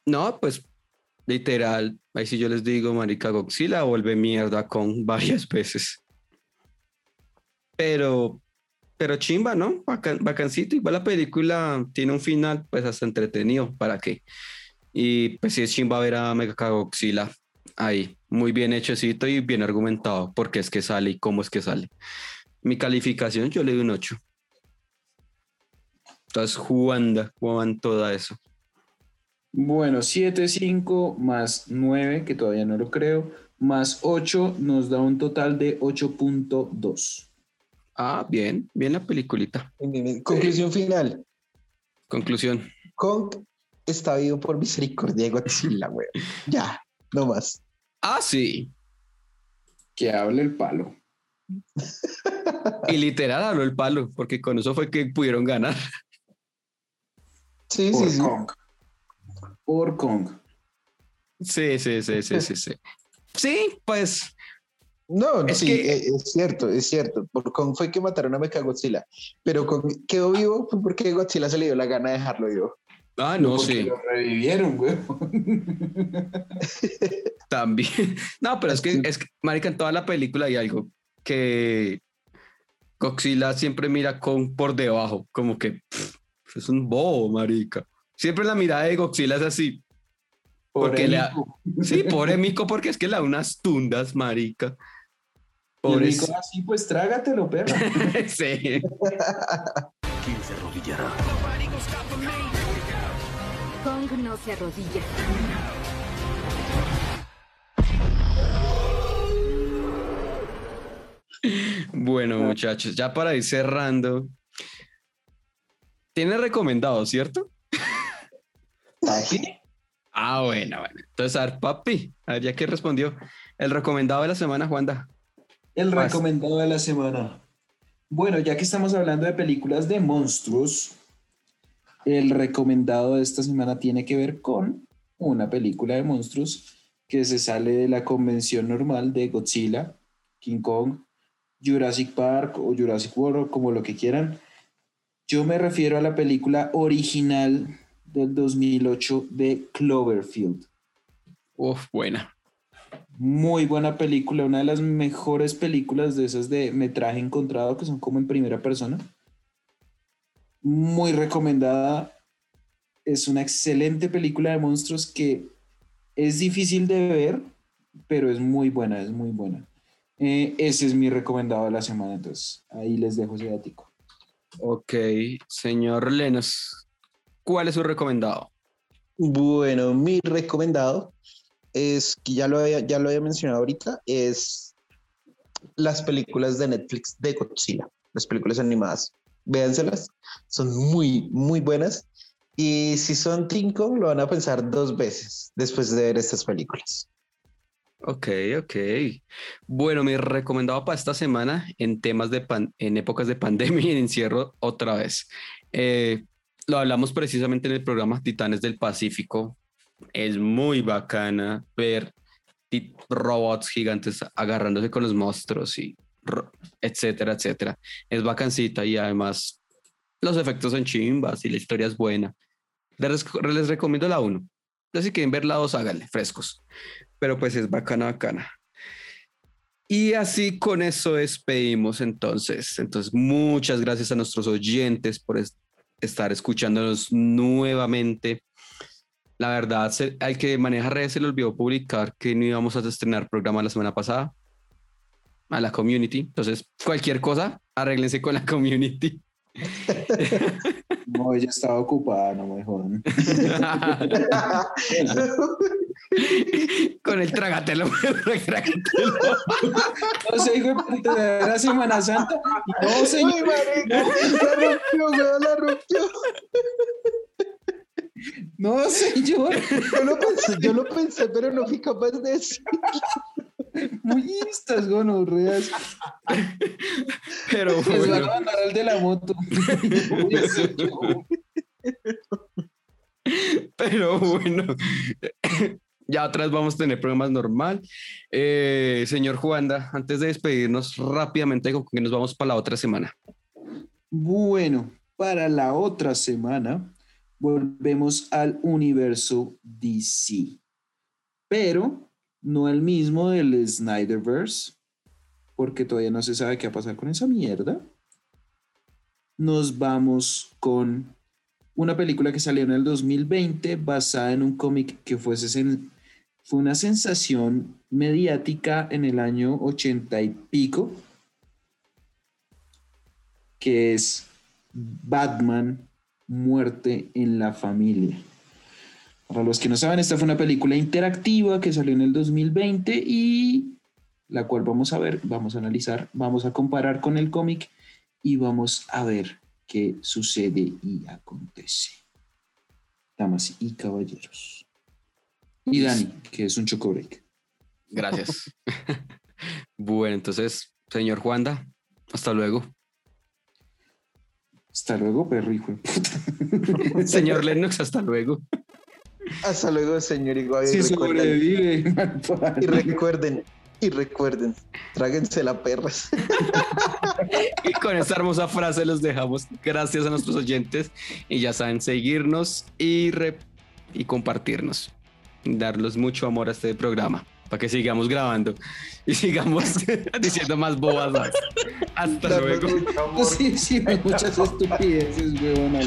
S1: no, pues literal, ahí sí yo les digo, Marica Godzilla vuelve mierda con varias veces. Pero, pero chimba, ¿no? Bacan, bacancito. Igual la película tiene un final, pues hasta entretenido. ¿Para qué? Y pues sí es chimba ver a Mega Godzilla ahí, muy bien hechecito y bien argumentado, por qué es que sale y cómo es que sale. Mi calificación yo le doy un 8. Entonces, Juanda, Juan, toda eso.
S3: Bueno, 7.5 más 9, que todavía no lo creo, más 8 nos da un total de 8.2.
S1: Ah, bien, bien la peliculita.
S2: Conclusión final.
S1: Conclusión.
S2: Kong está vivo por misericordia de Godzilla, güey. Ya, no más.
S1: Ah, sí.
S3: Que hable el palo.
S1: Y literal habló el palo, porque con eso fue que pudieron ganar.
S2: Sí,
S3: Por
S2: sí, sí.
S3: Kong. Por Kong.
S1: Sí, sí, sí, sí, sí, sí. Sí, pues
S2: No,
S1: Es
S2: sí,
S1: que-
S2: eh, es cierto, es cierto. Por Kong fue que mataron a Mechagodzilla, pero Kong quedó vivo fue porque Godzilla se le dio la gana de dejarlo vivo.
S1: Ah, no,
S3: Porque
S1: sí,
S3: Lo revivieron, güey.
S1: también. No, pero es que, es que, marica, en toda la película hay algo que Godzilla siempre mira con por debajo, como que pff, es un bobo, marica. Siempre la mirada de Godzilla es así. Porque le. Sí, pobre mico, porque es que le da unas tundas, marica.
S3: Y el
S1: Pobre.
S3: Nico, así pues trágatelo, perro.
S1: sí.
S8: Kong no se arrodilla.
S1: Bueno, muchachos, ya para ir cerrando. Tiene recomendado, ¿cierto? Ah, bueno, bueno. Entonces, a ver, papi, a ver, ya que respondió. El recomendado de la semana, Juanda.
S3: El
S1: Vas.
S3: recomendado de la semana. Bueno, ya que estamos hablando de películas de monstruos, el recomendado de esta semana tiene que ver con una película de monstruos que se sale de la convención normal de Godzilla, King Kong, Jurassic Park o Jurassic World, como lo que quieran. Yo me refiero a la película original del 2008 de Cloverfield.
S1: Uf, buena.
S3: Muy buena película, una de las mejores películas de esas de metraje encontrado que son como en primera persona. Muy recomendada. Es una excelente película de monstruos que es difícil de ver, pero es muy buena, es muy buena. Eh, ese es mi recomendado de la semana, entonces ahí les dejo ese datico.
S1: Ok, señor Lenos, ¿cuál es su recomendado?
S2: Bueno, mi recomendado es que ya lo había, ya lo había mencionado ahorita, es las películas de Netflix de Godzilla, las películas animadas. Véanselas, son muy, muy buenas. Y si son cinco, lo van a pensar dos veces después de ver estas películas.
S1: Ok, ok. Bueno, mi recomendado para esta semana en temas de pan- en épocas de pandemia y en encierro otra vez. Eh, lo hablamos precisamente en el programa Titanes del Pacífico. Es muy bacana ver robots gigantes agarrándose con los monstruos y etcétera, etcétera. Es bacancita y además los efectos son chimbas y la historia es buena. Les, recomiendo la 1. Si quieren ver la 2, háganle, frescos pero pues es bacana, bacana. Y así con eso despedimos entonces. Entonces, muchas gracias a nuestros oyentes por es- estar escuchándonos nuevamente. La verdad, al que maneja redes se le olvidó publicar que no íbamos a estrenar programa la semana pasada a la community. Entonces, cualquier cosa, arréglense con la community.
S3: No, ella estaba ocupada, no me jodan.
S1: con el trágatelo, trágatelo.
S3: No sé, hijo de era Semana Santa. No, señor.
S2: La rompió, la rompió.
S3: No, señor.
S2: Yo lo pensé, yo lo pensé, pero no fui capaz de decir.
S3: Muy listas, gonorreas.
S1: Pero
S3: Les van a
S1: bueno.
S3: mandar al de la moto.
S1: Pero bueno, ya otra vez vamos a tener programas normal. Eh, señor Juanda, antes de despedirnos rápidamente, con que nos vamos para la otra semana.
S3: Bueno, para la otra semana volvemos al universo DC, pero no el mismo del Snyderverse, porque todavía no se sabe qué va a pasar con esa mierda. Nos vamos con una película que salió en el 2020 basada en un cómic que fue, una sensación mediática en el año 80 y pico, que es Batman, Muerte en la Familia. Para los que no saben, esta fue una película interactiva que salió en el 2020 y la cual vamos a ver, vamos a analizar, vamos a comparar con el cómic y vamos a ver qué sucede y acontece. Damas y caballeros. Y Dani, que es un choco break.
S1: Gracias. bueno, entonces, señor Juanda, hasta luego.
S3: Hasta luego, perro hijo. de puta.
S1: Señor Lennox, hasta luego.
S2: Hasta luego, señor Iguay.
S3: Si sobrevive,
S2: y recuerden, y recuerden, tráguense la perras.
S1: Y con esta hermosa frase los dejamos. Gracias a nuestros oyentes. Y ya saben, seguirnos y, re- y compartirnos. Darles mucho amor a este programa. Para que sigamos grabando y sigamos diciendo más bobadas. Hasta
S2: Darnos
S1: luego.
S3: Sí, sí, muchas estupideces, huevón.